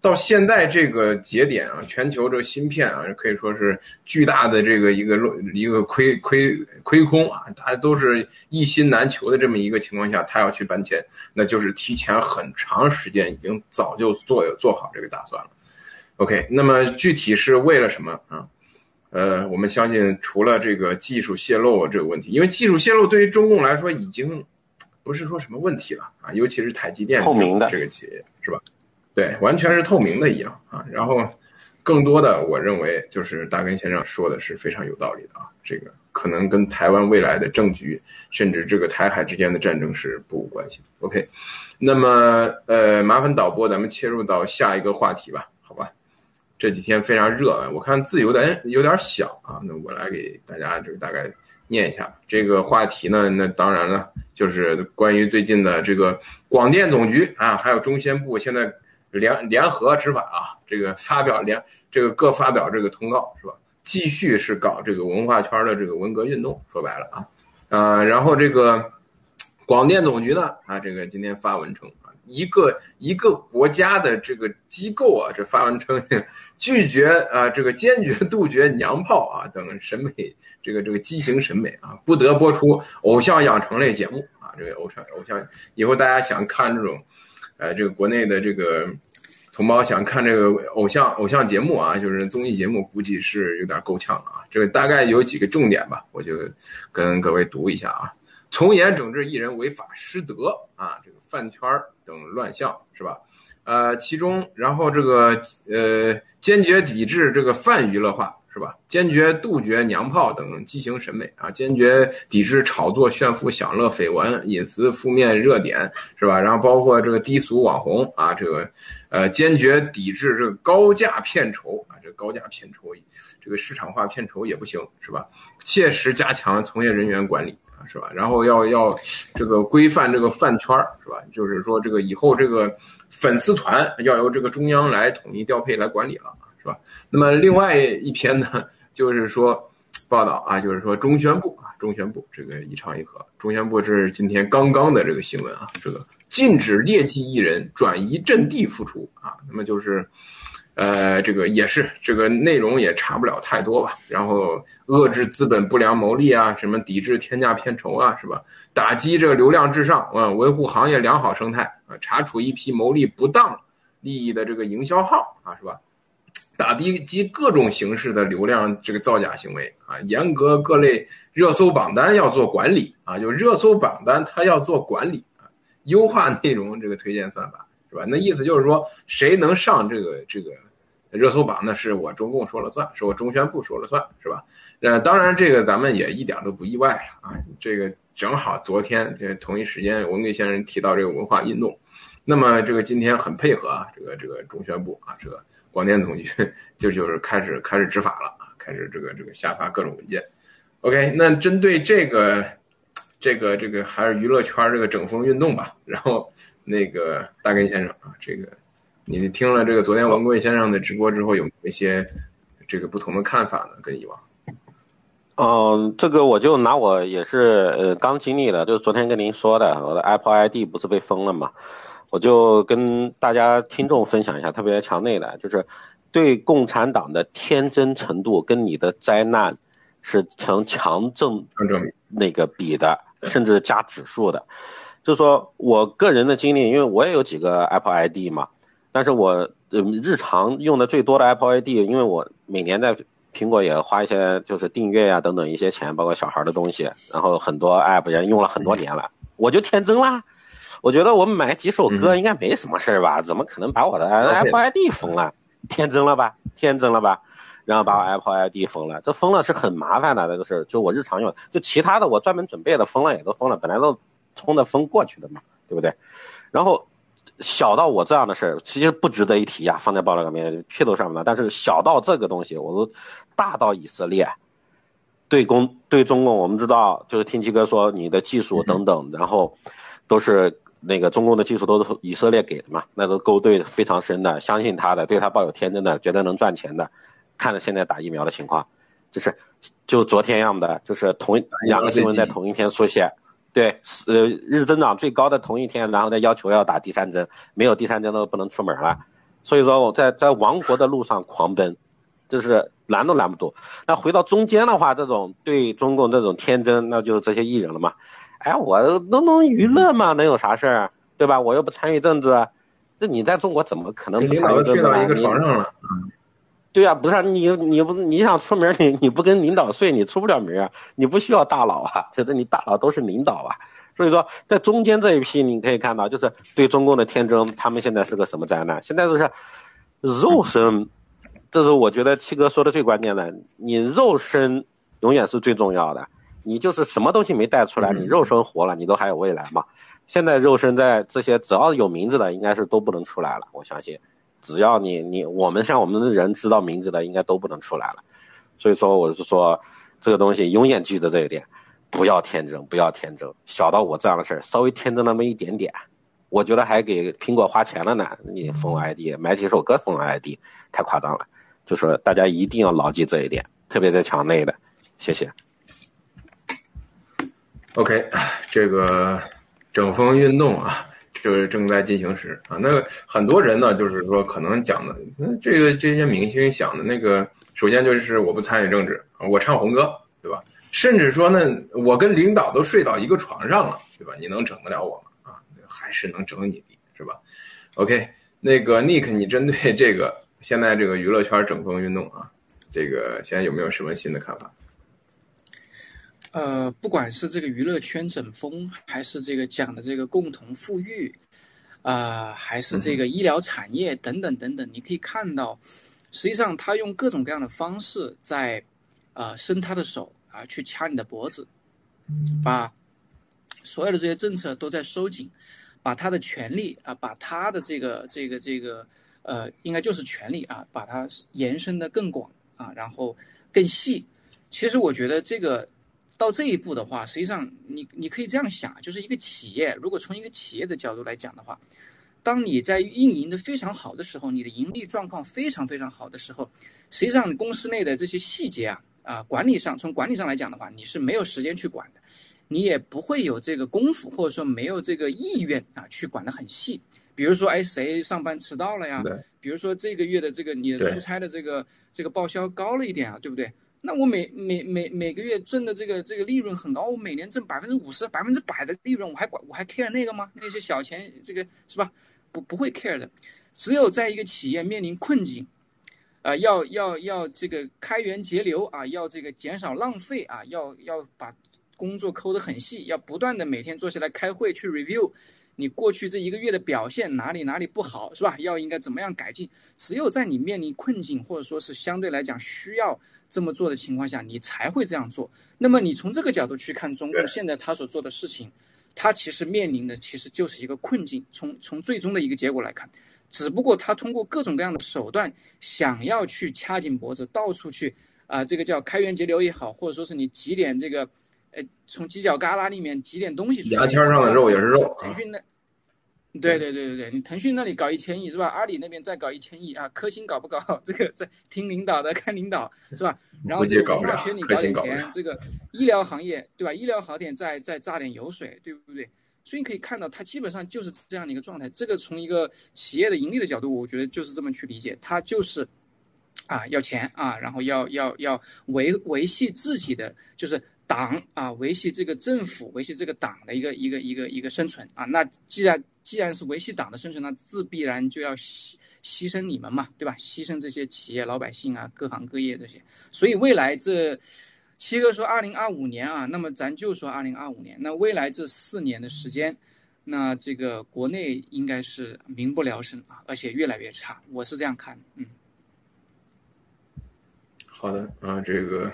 到现在这个节点啊，全球这个芯片啊，可以说是巨大的这个一个一个亏亏亏空啊，大家都是一心难求的这么一个情况下，他要去搬迁，那就是提前很长时间已经早就做做好这个打算了。OK，那么具体是为了什么啊？呃，我们相信，除了这个技术泄露这个问题，因为技术泄露对于中共来说已经不是说什么问题了啊，尤其是台积电透明的这个企业是吧？对，完全是透明的一样啊。然后，更多的我认为就是大根先生说的是非常有道理的啊，这个可能跟台湾未来的政局，甚至这个台海之间的战争是不无关系的。OK，那么呃，麻烦导播，咱们切入到下一个话题吧。这几天非常热啊，我看字有点有点小啊，那我来给大家这个大概念一下这个话题呢。那当然了，就是关于最近的这个广电总局啊，还有中宣部现在联联合执法啊，这个发表联这个各发表这个通告是吧？继续是搞这个文化圈的这个文革运动，说白了啊，呃，然后这个广电总局呢啊，这个今天发文称。一个一个国家的这个机构啊，这发文称拒绝啊，这个坚决杜绝娘炮啊等审美这个这个畸形审美啊，不得播出偶像养成类节目啊，这个偶像偶像以后大家想看这种，呃，这个国内的这个同胞想看这个偶像偶像节目啊，就是综艺节目，估计是有点够呛啊。这个大概有几个重点吧，我就跟各位读一下啊。从严整治艺人违法失德啊，这个饭圈等乱象是吧？呃，其中然后这个呃，坚决抵制这个泛娱乐化是吧？坚决杜绝娘炮等畸形审美啊，坚决抵制炒作炫富享乐绯闻隐私负面热点是吧？然后包括这个低俗网红啊，这个呃，坚决抵制这个高价片酬啊，这个高价片酬，这个市场化片酬也不行是吧？切实加强从业人员管理。是吧？然后要要这个规范这个饭圈儿，是吧？就是说这个以后这个粉丝团要由这个中央来统一调配来管理了，是吧？那么另外一篇呢，就是说报道啊，就是说中宣部啊，中宣部这个一唱一和，中宣部是今天刚刚的这个新闻啊，这个禁止劣迹艺人转移阵地复出啊。那么就是，呃，这个也是这个内容也差不了太多吧。然后遏制资本不良牟利啊，什么抵制天价片酬啊，是吧？打击这个流量至上啊，维护行业良好生态啊，查处一批牟利不当利益的这个营销号啊，是吧？打击各种形式的流量这个造假行为啊，严格各类热搜榜单要做管理啊，就热搜榜单它要做管理啊，优化内容这个推荐算法是吧？那意思就是说，谁能上这个这个热搜榜，那是我中共说了算，是我中宣部说了算是吧？呃，当然这个咱们也一点都不意外啊，这个正好昨天这同一时间，文贵先生提到这个文化运动，那么这个今天很配合啊，这个这个中宣部啊，这个。广电总局 就就是开始开始执法了啊，开始这个这个下发各种文件。OK，那针对这个这个这个还是娱乐圈这个整风运动吧。然后那个大根先生啊，这个你听了这个昨天王贵先生的直播之后，有一些这个不同的看法呢？跟以往？嗯，这个我就拿我也是呃刚经历的，就是昨天跟您说的，我的 Apple ID 不是被封了嘛？我就跟大家听众分享一下，特别墙内的，就是对共产党的天真程度跟你的灾难是成强正那个比的，甚至加指数的。就说我个人的经历，因为我也有几个 Apple ID 嘛，但是我日常用的最多的 Apple ID，因为我每年在苹果也花一些就是订阅呀等等一些钱，包括小孩的东西，然后很多 App 也用了很多年了，我就天真啦。我觉得我买几首歌应该没什么事儿吧？怎么可能把我的 Apple ID 封了？天真了吧？天真了吧？然后把我 Apple ID 封了，这封了是很麻烦的这个事儿。就我日常用，就其他的我专门准备的封了也都封了，本来都冲着风过去的嘛，对不对？然后小到我这样的事儿，其实不值得一提呀，放在报道上面屁都上不了。但是小到这个东西，我都大到以色列对公对中共，我们知道就是听七哥说你的技术等等，然后都是。那个中共的技术都是以色列给的嘛，那都勾兑非常深的，相信他的，对他抱有天真的，觉得能赚钱的。看着现在打疫苗的情况，就是就昨天样的，就是同两个新闻在同一天出现，对，呃，日增长最高的同一天，然后再要求要打第三针，没有第三针都不能出门了。所以说我在在亡国的路上狂奔，就是拦都拦不住。那回到中间的话，这种对中共这种天真，那就是这些艺人了嘛。哎，我弄弄娱乐嘛，能有啥事儿，对吧？我又不参与政治，这你在中国怎么可能不参与政治啊？你对啊，不是你你不你想出名，你你不跟领导睡，你出不了名啊！你不需要大佬啊，觉得你大佬都是领导啊。所以说，在中间这一批，你可以看到，就是对中共的天真，他们现在是个什么灾难？现在就是肉身，这是我觉得七哥说的最关键的，你肉身永远是最重要的。你就是什么东西没带出来，你肉身活了，你都还有未来嘛？现在肉身在这些只要有名字的，应该是都不能出来了。我相信，只要你你我们像我们的人知道名字的，应该都不能出来了。所以说，我是说这个东西永远记着这一点，不要天真，不要天真。小到我这样的事儿，稍微天真那么一点点，我觉得还给苹果花钱了呢。你封 ID，买几首歌封 ID，太夸张了。就说大家一定要牢记这一点，特别在墙内的，谢谢。OK，这个整风运动啊，就是正在进行时啊。那很多人呢，就是说可能讲的，那这个这些明星想的那个，首先就是我不参与政治，我唱红歌，对吧？甚至说呢，我跟领导都睡到一个床上了，对吧？你能整得了我吗？啊，还是能整你，是吧？OK，那个 Nick，你针对这个现在这个娱乐圈整风运动啊，这个现在有没有什么新的看法？呃，不管是这个娱乐圈整风，还是这个讲的这个共同富裕，啊，还是这个医疗产业等等等等，你可以看到，实际上他用各种各样的方式在，呃，伸他的手啊，去掐你的脖子，把所有的这些政策都在收紧，把他的权利啊，把他的这个这个这个呃，应该就是权利啊，把它延伸的更广啊，然后更细。其实我觉得这个。到这一步的话，实际上你你可以这样想，就是一个企业，如果从一个企业的角度来讲的话，当你在运营的非常好的时候，你的盈利状况非常非常好的时候，实际上公司内的这些细节啊啊管理上，从管理上来讲的话，你是没有时间去管的，你也不会有这个功夫，或者说没有这个意愿啊，去管得很细。比如说，哎，谁上班迟到了呀？比如说这个月的这个你的出差的这个这个报销高了一点啊，对不对？那我每每每每个月挣的这个这个利润很高，我每年挣百分之五十、百分之百的利润，我还管我还 care 那个吗？那些小钱，这个是吧？不不会 care 的。只有在一个企业面临困境，啊，要要要这个开源节流啊，要这个减少浪费啊，要要把工作抠得很细，要不断的每天坐下来开会去 review 你过去这一个月的表现哪里哪里不好是吧？要应该怎么样改进？只有在你面临困境或者说是相对来讲需要。这么做的情况下，你才会这样做。那么你从这个角度去看中共现在他所做的事情，他其实面临的其实就是一个困境。从从最终的一个结果来看，只不过他通过各种各样的手段，想要去掐紧脖子，到处去啊，这个叫开源节流也好，或者说是你挤点这个，呃，从犄角旮旯里面挤点东西出来。牙签上的肉也是肉。腾讯的。对对对对对，你腾讯那里搞一千亿是吧？阿里那边再搞一千亿啊？科兴搞不搞？这个在听领导的，看领导是吧？然后这个文化圈里搞点钱，这个医疗行业对吧？医疗好点再再榨点油水，对不对？所以你可以看到，它基本上就是这样的一个状态。这个从一个企业的盈利的角度，我觉得就是这么去理解，它就是啊要钱啊，然后要要要维维系自己的就是。党啊，维系这个政府，维系这个党的一个一个一个一个生存啊。那既然既然是维系党的生存，那自必然就要牺牺牲你们嘛，对吧？牺牲这些企业老百姓啊，各行各业这些。所以未来这七哥说二零二五年啊，那么咱就说二零二五年。那未来这四年的时间，那这个国内应该是民不聊生啊，而且越来越差。我是这样看，嗯。好的啊，这个。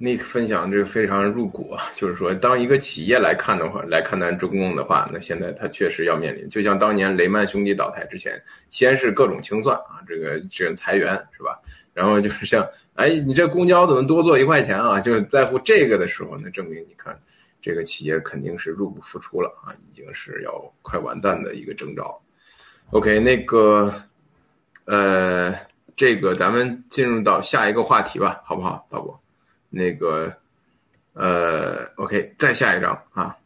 Nick 分享这个非常入骨啊，就是说，当一个企业来看的话，来看待中共的话，那现在它确实要面临，就像当年雷曼兄弟倒台之前，先是各种清算啊，这个这裁员是吧？然后就是像，哎，你这公交怎么多坐一块钱啊？就是在乎这个的时候，那证明你看，这个企业肯定是入不敷出了啊，已经是要快完蛋的一个征兆。OK，那个，呃，这个咱们进入到下一个话题吧，好不好，导播？那个，呃，OK，再下一张啊，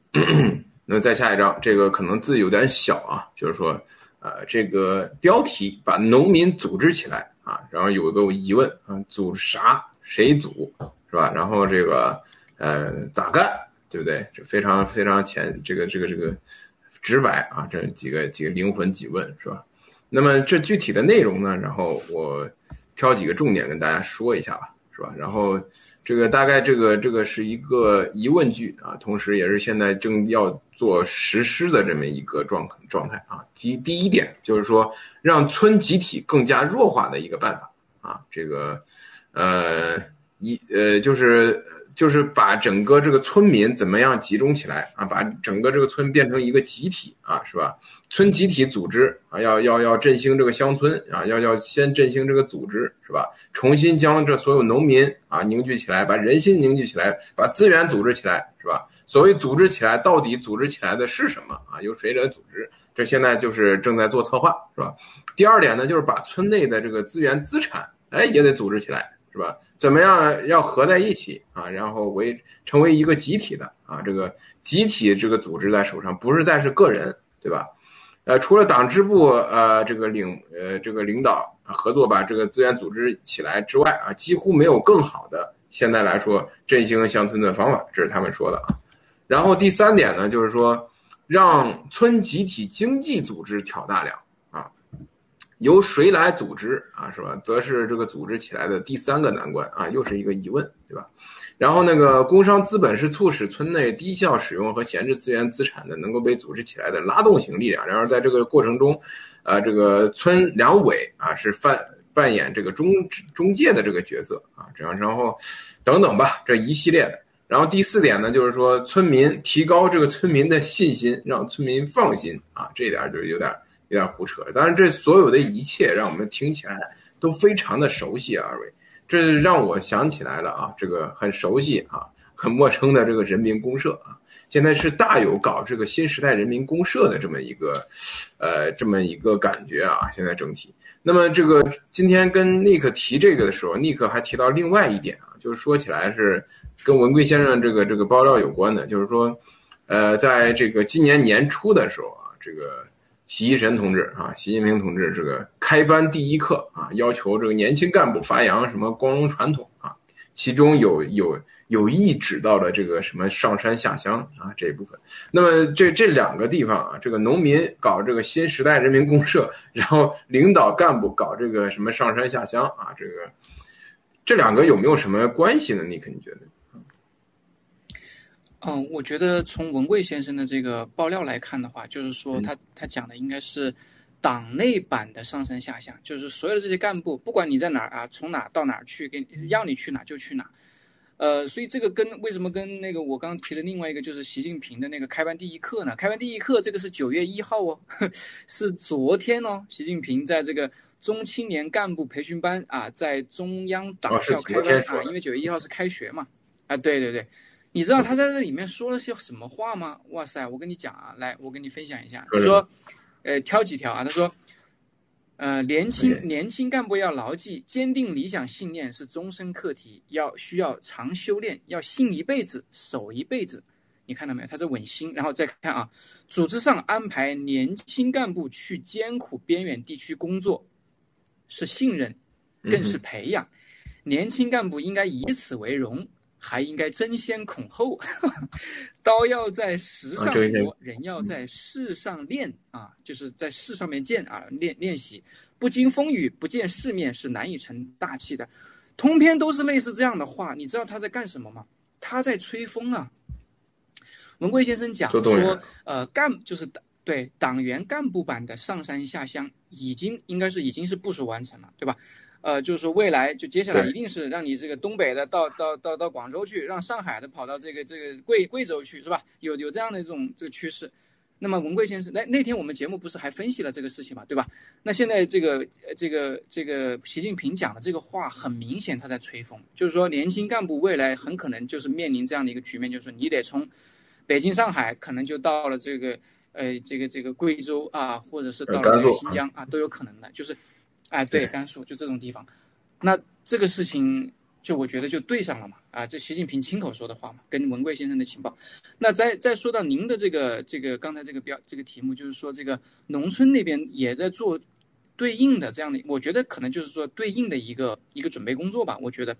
那再下一张，这个可能字有点小啊，就是说，呃，这个标题把农民组织起来啊，然后有一个疑问啊，组啥？谁组？是吧？然后这个，呃，咋干？对不对？这非常非常浅，这个这个这个直白啊，这几个几个灵魂几问是吧？那么这具体的内容呢？然后我挑几个重点跟大家说一下吧，是吧？然后。这个大概这个这个是一个疑问句啊，同时也是现在正要做实施的这么一个状状态啊。第第一点就是说，让村集体更加弱化的一个办法啊，这个，呃，一呃就是。就是把整个这个村民怎么样集中起来啊？把整个这个村变成一个集体啊，是吧？村集体组织啊，要要要振兴这个乡村啊，要要先振兴这个组织，是吧？重新将这所有农民啊凝聚起来，把人心凝聚起来，把资源组织起来，是吧？所谓组织起来，到底组织起来的是什么啊？由谁来组织？这现在就是正在做策划，是吧？第二点呢，就是把村内的这个资源资产，哎，也得组织起来，是吧？怎么样要合在一起啊？然后为成为一个集体的啊，这个集体这个组织在手上，不是再是个人，对吧？呃，除了党支部呃这个领呃这个领导合作把这个资源组织起来之外啊，几乎没有更好的现在来说振兴乡村的方法，这是他们说的啊。然后第三点呢，就是说让村集体经济组织挑大梁。由谁来组织啊？是吧？则是这个组织起来的第三个难关啊，又是一个疑问，对吧？然后那个工商资本是促使村内低效使用和闲置资源资产的能够被组织起来的拉动型力量。然而在这个过程中，呃，这个村两委啊是扮扮演这个中中介的这个角色啊，这样然后等等吧，这一系列的。然后第四点呢，就是说村民提高这个村民的信心，让村民放心啊，这一点就是有点。有点胡扯，当然这所有的一切让我们听起来都非常的熟悉啊，二位，这让我想起来了啊，这个很熟悉啊，很陌生的这个人民公社啊，现在是大有搞这个新时代人民公社的这么一个，呃，这么一个感觉啊，现在整体。那么这个今天跟尼克提这个的时候，尼克还提到另外一点啊。就是说起来是跟文贵先生这个这个爆料有关的，就是说，呃，在这个今年年初的时候啊，这个习一神同志啊，习近平同志这个开班第一课啊，要求这个年轻干部发扬什么光荣传统啊，其中有有有意指到了这个什么上山下乡啊这一部分。那么这这两个地方啊，这个农民搞这个新时代人民公社，然后领导干部搞这个什么上山下乡啊，这个这两个有没有什么关系呢？你肯定觉得？嗯，我觉得从文贵先生的这个爆料来看的话，就是说嗯。他他讲的应该是党内版的上山下乡，就是所有的这些干部，不管你在哪儿啊，从哪到哪儿去，给让你去哪就去哪。呃，所以这个跟为什么跟那个我刚刚提的另外一个就是习近平的那个开班第一课呢？开班第一课这个是九月一号哦，是昨天哦，习近平在这个中青年干部培训班啊，在中央党校开班啊，因为九月一号是开学嘛，啊，对对对，你知道他在这里面说了些什么话吗？哇塞，我跟你讲啊，来，我跟你分享一下。他说，呃，挑几条啊。他说，呃，年轻年轻干部要牢记，坚定理想信念是终身课题，要需要常修炼，要信一辈子，守一辈子。你看到没有？他是稳心，然后再看啊，组织上安排年轻干部去艰苦边远地区工作，是信任，更是培养。年轻干部应该以此为荣，还应该争先恐后。刀要在石上磨，人要在事上练啊，就是在事上面见啊，练练习。不经风雨，不见世面，是难以成大器的。通篇都是类似这样的话，你知道他在干什么吗？他在吹风啊。文贵先生讲说，呃，干就是党对党员干部版的上山下乡，已经应该是已经是部署完成了，对吧？呃，就是说未来就接下来一定是让你这个东北的到到到到广州去，让上海的跑到这个这个贵贵州去，是吧？有有这样的一种这个趋势。那么文贵先生，那那天我们节目不是还分析了这个事情嘛，对吧？那现在这个呃这个这个习近平讲的这个话，很明显他在吹风，就是说年轻干部未来很可能就是面临这样的一个局面，就是说你得从北京、上海，可能就到了这个呃这个这个贵州啊，或者是到了这个新疆啊，都有可能的，就是哎对对甘肃就这种地方。那这个事情就我觉得就对上了嘛，啊，这习近平亲口说的话嘛，跟文贵先生的情报。那再再说到您的这个这个刚才这个标这个题目，就是说这个农村那边也在做对应的这样的，我觉得可能就是说对应的一个一个准备工作吧。我觉得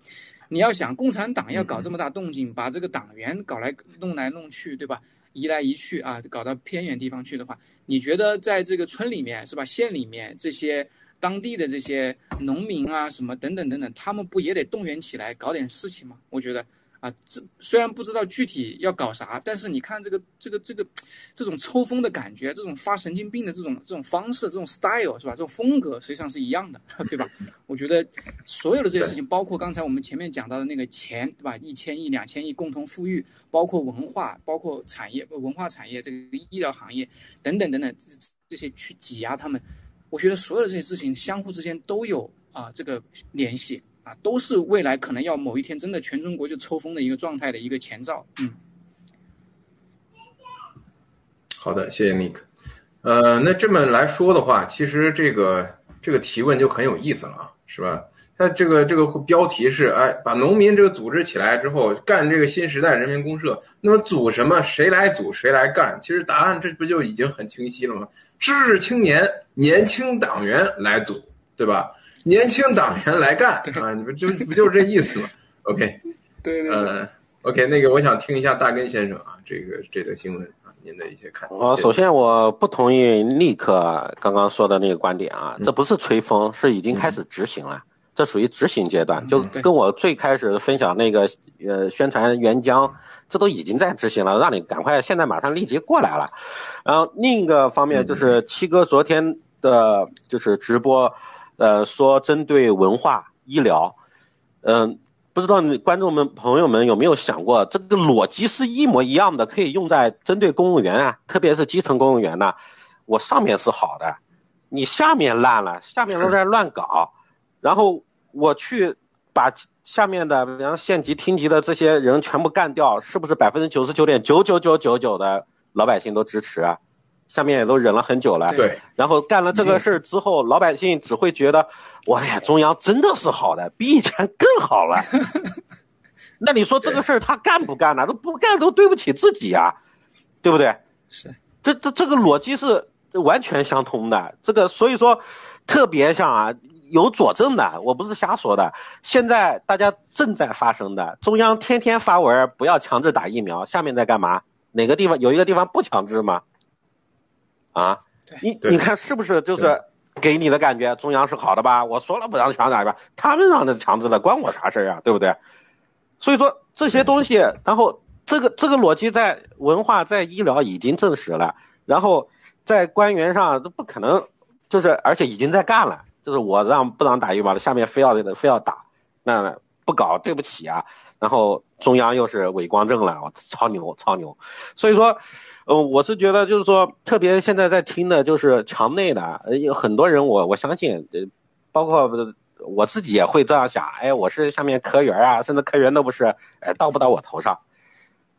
你要想共产党要搞这么大动静，把这个党员搞来弄来弄去，对吧？移来移去啊，搞到偏远地方去的话，你觉得在这个村里面是吧，县里面这些当地的这些农民啊，什么等等等等，他们不也得动员起来搞点事情吗？我觉得啊，这虽然不知道具体要搞啥，但是你看这个这个这个这种抽风的感觉，这种发神经病的这种这种方式，这种 style 是吧？这种风格实际上是一样的，对吧？我觉得所有的这些事情，包括刚才我们前面讲到的那个钱，对吧？一千亿、两千亿共同富裕，包括文化，包括产业、文化产业这个医疗行业等等等等这些去挤压他们，我觉得所有的这些事情相互之间都有啊这个联系啊，都是未来可能要某一天真的全中国就抽风的一个状态的一个前兆。嗯，好的，谢谢 Nick。呃，那这么来说的话，其实这个这个提问就很有意思了啊，是吧？它这个这个标题是哎，把农民这个组织起来之后，干这个新时代人民公社。那么组什么？谁来组？谁来干？其实答案这不就已经很清晰了吗？知识青年、年轻党员来组，对吧？年轻党员来干啊，你们就不就是这意思吗？OK，对对呃，OK，那个我想听一下大根先生啊，这个这则新闻啊，您的一些看法。我首先我不同意立刻刚刚说的那个观点啊，嗯这不是吹风，是已经开始执行了，这属于执行阶段，就跟我最开始分享那个呃宣传援疆，这都已经在执行了，让你赶快现在马上立即过来了。然后另一个方面就是七哥昨天的就是直播，呃说针对文化医疗，嗯、不知道你观众们朋友们有没有想过，这个裸机是一模一样的，可以用在针对公务员啊，特别是基层公务员呢。我上面是好的，你下面烂了，下面都在乱搞，然后我去把下面的，比方县级、厅级的这些人全部干掉，是不是百分之九十九点九九九九九的老百姓都支持啊？下面也都忍了很久了，对，然后干了这个事儿之后，老百姓只会觉得，哇呀，中央真的是好的，比以前更好了。那你说这个事儿他干不干呢？都不干都对不起自己啊，对不对？是，这这这个逻辑是完全相通的。这个所以说特别像啊，有佐证的，我不是瞎说的。现在大家正在发生的，中央天天发文不要强制打疫苗，下面在干嘛？哪个地方有一个地方不强制吗？啊，你你看是不是就是给你的感觉中央是好的吧？我说了不让强制打吧，他们让的强制的，关我啥事啊？对不对？所以说这些东西，然后这个这个逻辑在文化在医疗已经证实了，然后在官员上都不可能，就是而且已经在干了，就是我让不让打疫苗的，下面非要非要打，那不搞对不起啊。然后中央又是伪光正了，我超牛超牛。所以说，呃，我是觉得就是说，特别现在在听的就是墙内的，有很多人我我相信，呃，包括我自己也会这样想，哎，我是下面科员啊，甚至科员都不是，哎，到不到我头上。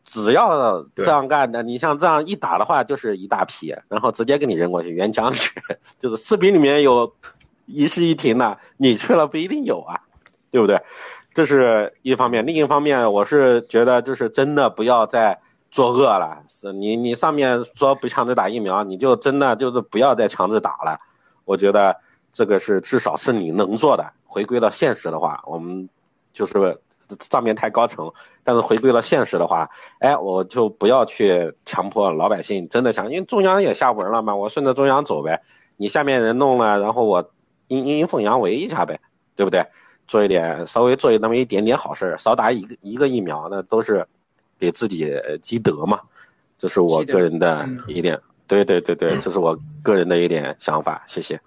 只要这样干的，你像这样一打的话，就是一大批，然后直接给你扔过去，原浆去。就是视频里面有一事一停的，你去了不一定有啊，对不对？这是一方面，另一方面，我是觉得就是真的不要再作恶了。是你你上面说不强制打疫苗，你就真的就是不要再强制打了。我觉得这个是至少是你能做的。回归到现实的话，我们就是上面太高层，但是回归到现实的话，哎，我就不要去强迫老百姓真的想，因为中央也下文了嘛，我顺着中央走呗。你下面人弄了，然后我阴阴奉阳为一下呗，对不对？做一点稍微做那么一点点好事，少打一个一个疫苗，那都是给自己积德嘛。这是我个人的一点，对对对对，这是我个人的一点想法。谢谢。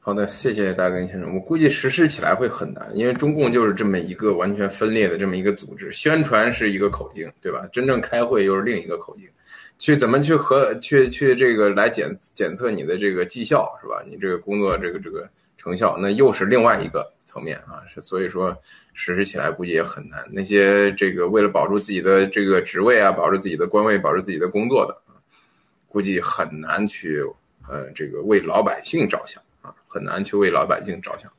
好的，谢谢大根先生。我估计实施起来会很难，因为中共就是这么一个完全分裂的这么一个组织，宣传是一个口径，对吧？真正开会又是另一个口径，去怎么去和去去这个来检检测你的这个绩效，是吧？你这个工作这个这个成效，那又是另外一个层面啊。是所以说实施起来估计也很难。那些这个为了保住自己的这个职位啊，保住自己的官位，保住自己的工作的啊，估计很难去呃这个为老百姓着想。啊，很难去为老百姓着想。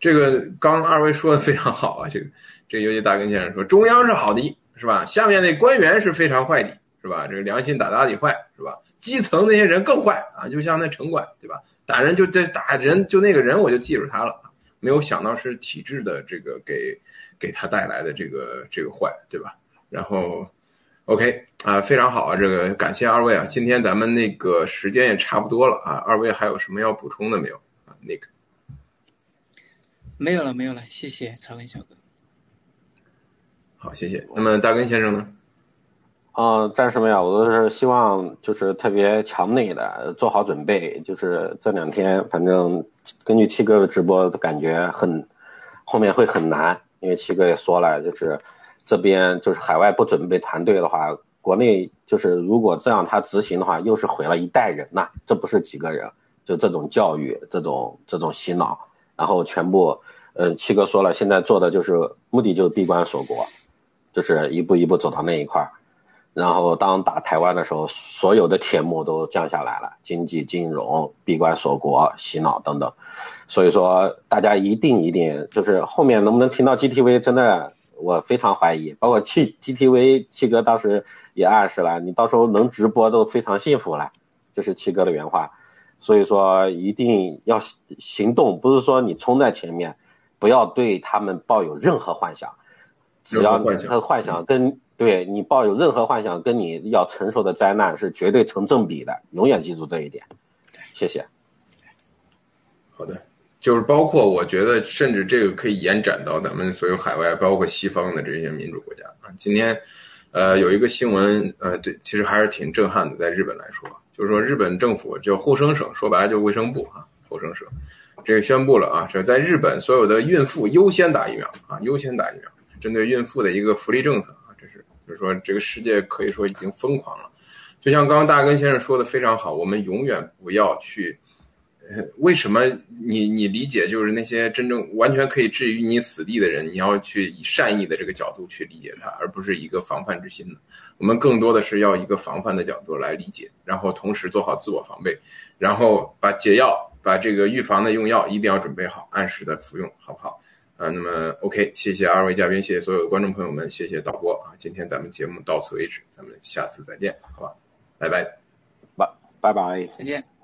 这个刚二位说的非常好啊，这个这尤其大根先生说，中央是好的，是吧？下面那官员是非常坏的，是吧？这个良心大大的坏，是吧？基层那些人更坏啊，就像那城管，对吧？打人就这打人，就那个人我就记住他了，没有想到是体制的这个给给他带来的这个这个坏，对吧？然后，OK 啊，非常好啊，这个感谢二位啊，今天咱们那个时间也差不多了啊，二位还有什么要补充的没有？啊？那个没有了，没有了，谢谢曹根小哥。好，谢谢。那么大根先生呢？嗯，暂时没有，我都是希望就是特别强内的做好准备，就是这两天，反正根据七哥的直播，感觉很后面会很难，因为七哥也说了，就是这边就是海外不准备团队的话，国内就是如果这样他执行的话，又是毁了一代人呐，这不是几个人。就这种教育，这种这种洗脑，然后全部，呃，七哥说了，现在做的就是目的就是闭关锁国，就是一步一步走到那一块儿，然后当打台湾的时候，所有的铁幕都降下来了，经济、金融、闭关锁国、洗脑等等，所以说大家一定一定就是后面能不能听到 GTV，真的我非常怀疑，包括 G GTV 七哥当时也暗示了，你到时候能直播都非常幸福了，这是七哥的原话。所以说一定要行动，不是说你冲在前面，不要对他们抱有任何幻想。只要他的幻想跟对你抱有任何幻想，跟你要承受的灾难是绝对成正比的，永远记住这一点。谢谢。好的，就是包括我觉得，甚至这个可以延展到咱们所有海外，包括西方的这些民主国家啊。今天，呃，有一个新闻，呃，对，其实还是挺震撼的，在日本来说。就是说，日本政府就厚生省，说白了就是卫生部啊，厚生省，这个宣布了啊，这在日本所有的孕妇优先打疫苗啊，优先打疫苗，针对孕妇的一个福利政策啊，这是就是说，这个世界可以说已经疯狂了。就像刚刚大根先生说的非常好，我们永远不要去。呃为什么你你理解就是那些真正完全可以置于你死地的人，你要去以善意的这个角度去理解他，而不是一个防范之心呢？我们更多的是要一个防范的角度来理解，然后同时做好自我防备，然后把解药、把这个预防的用药一定要准备好，按时的服用，好不好？啊，那么 OK，谢谢二位嘉宾，谢谢所有的观众朋友们，谢谢导播啊，今天咱们节目到此为止，咱们下次再见，好吧，拜拜。拜拜拜。再见。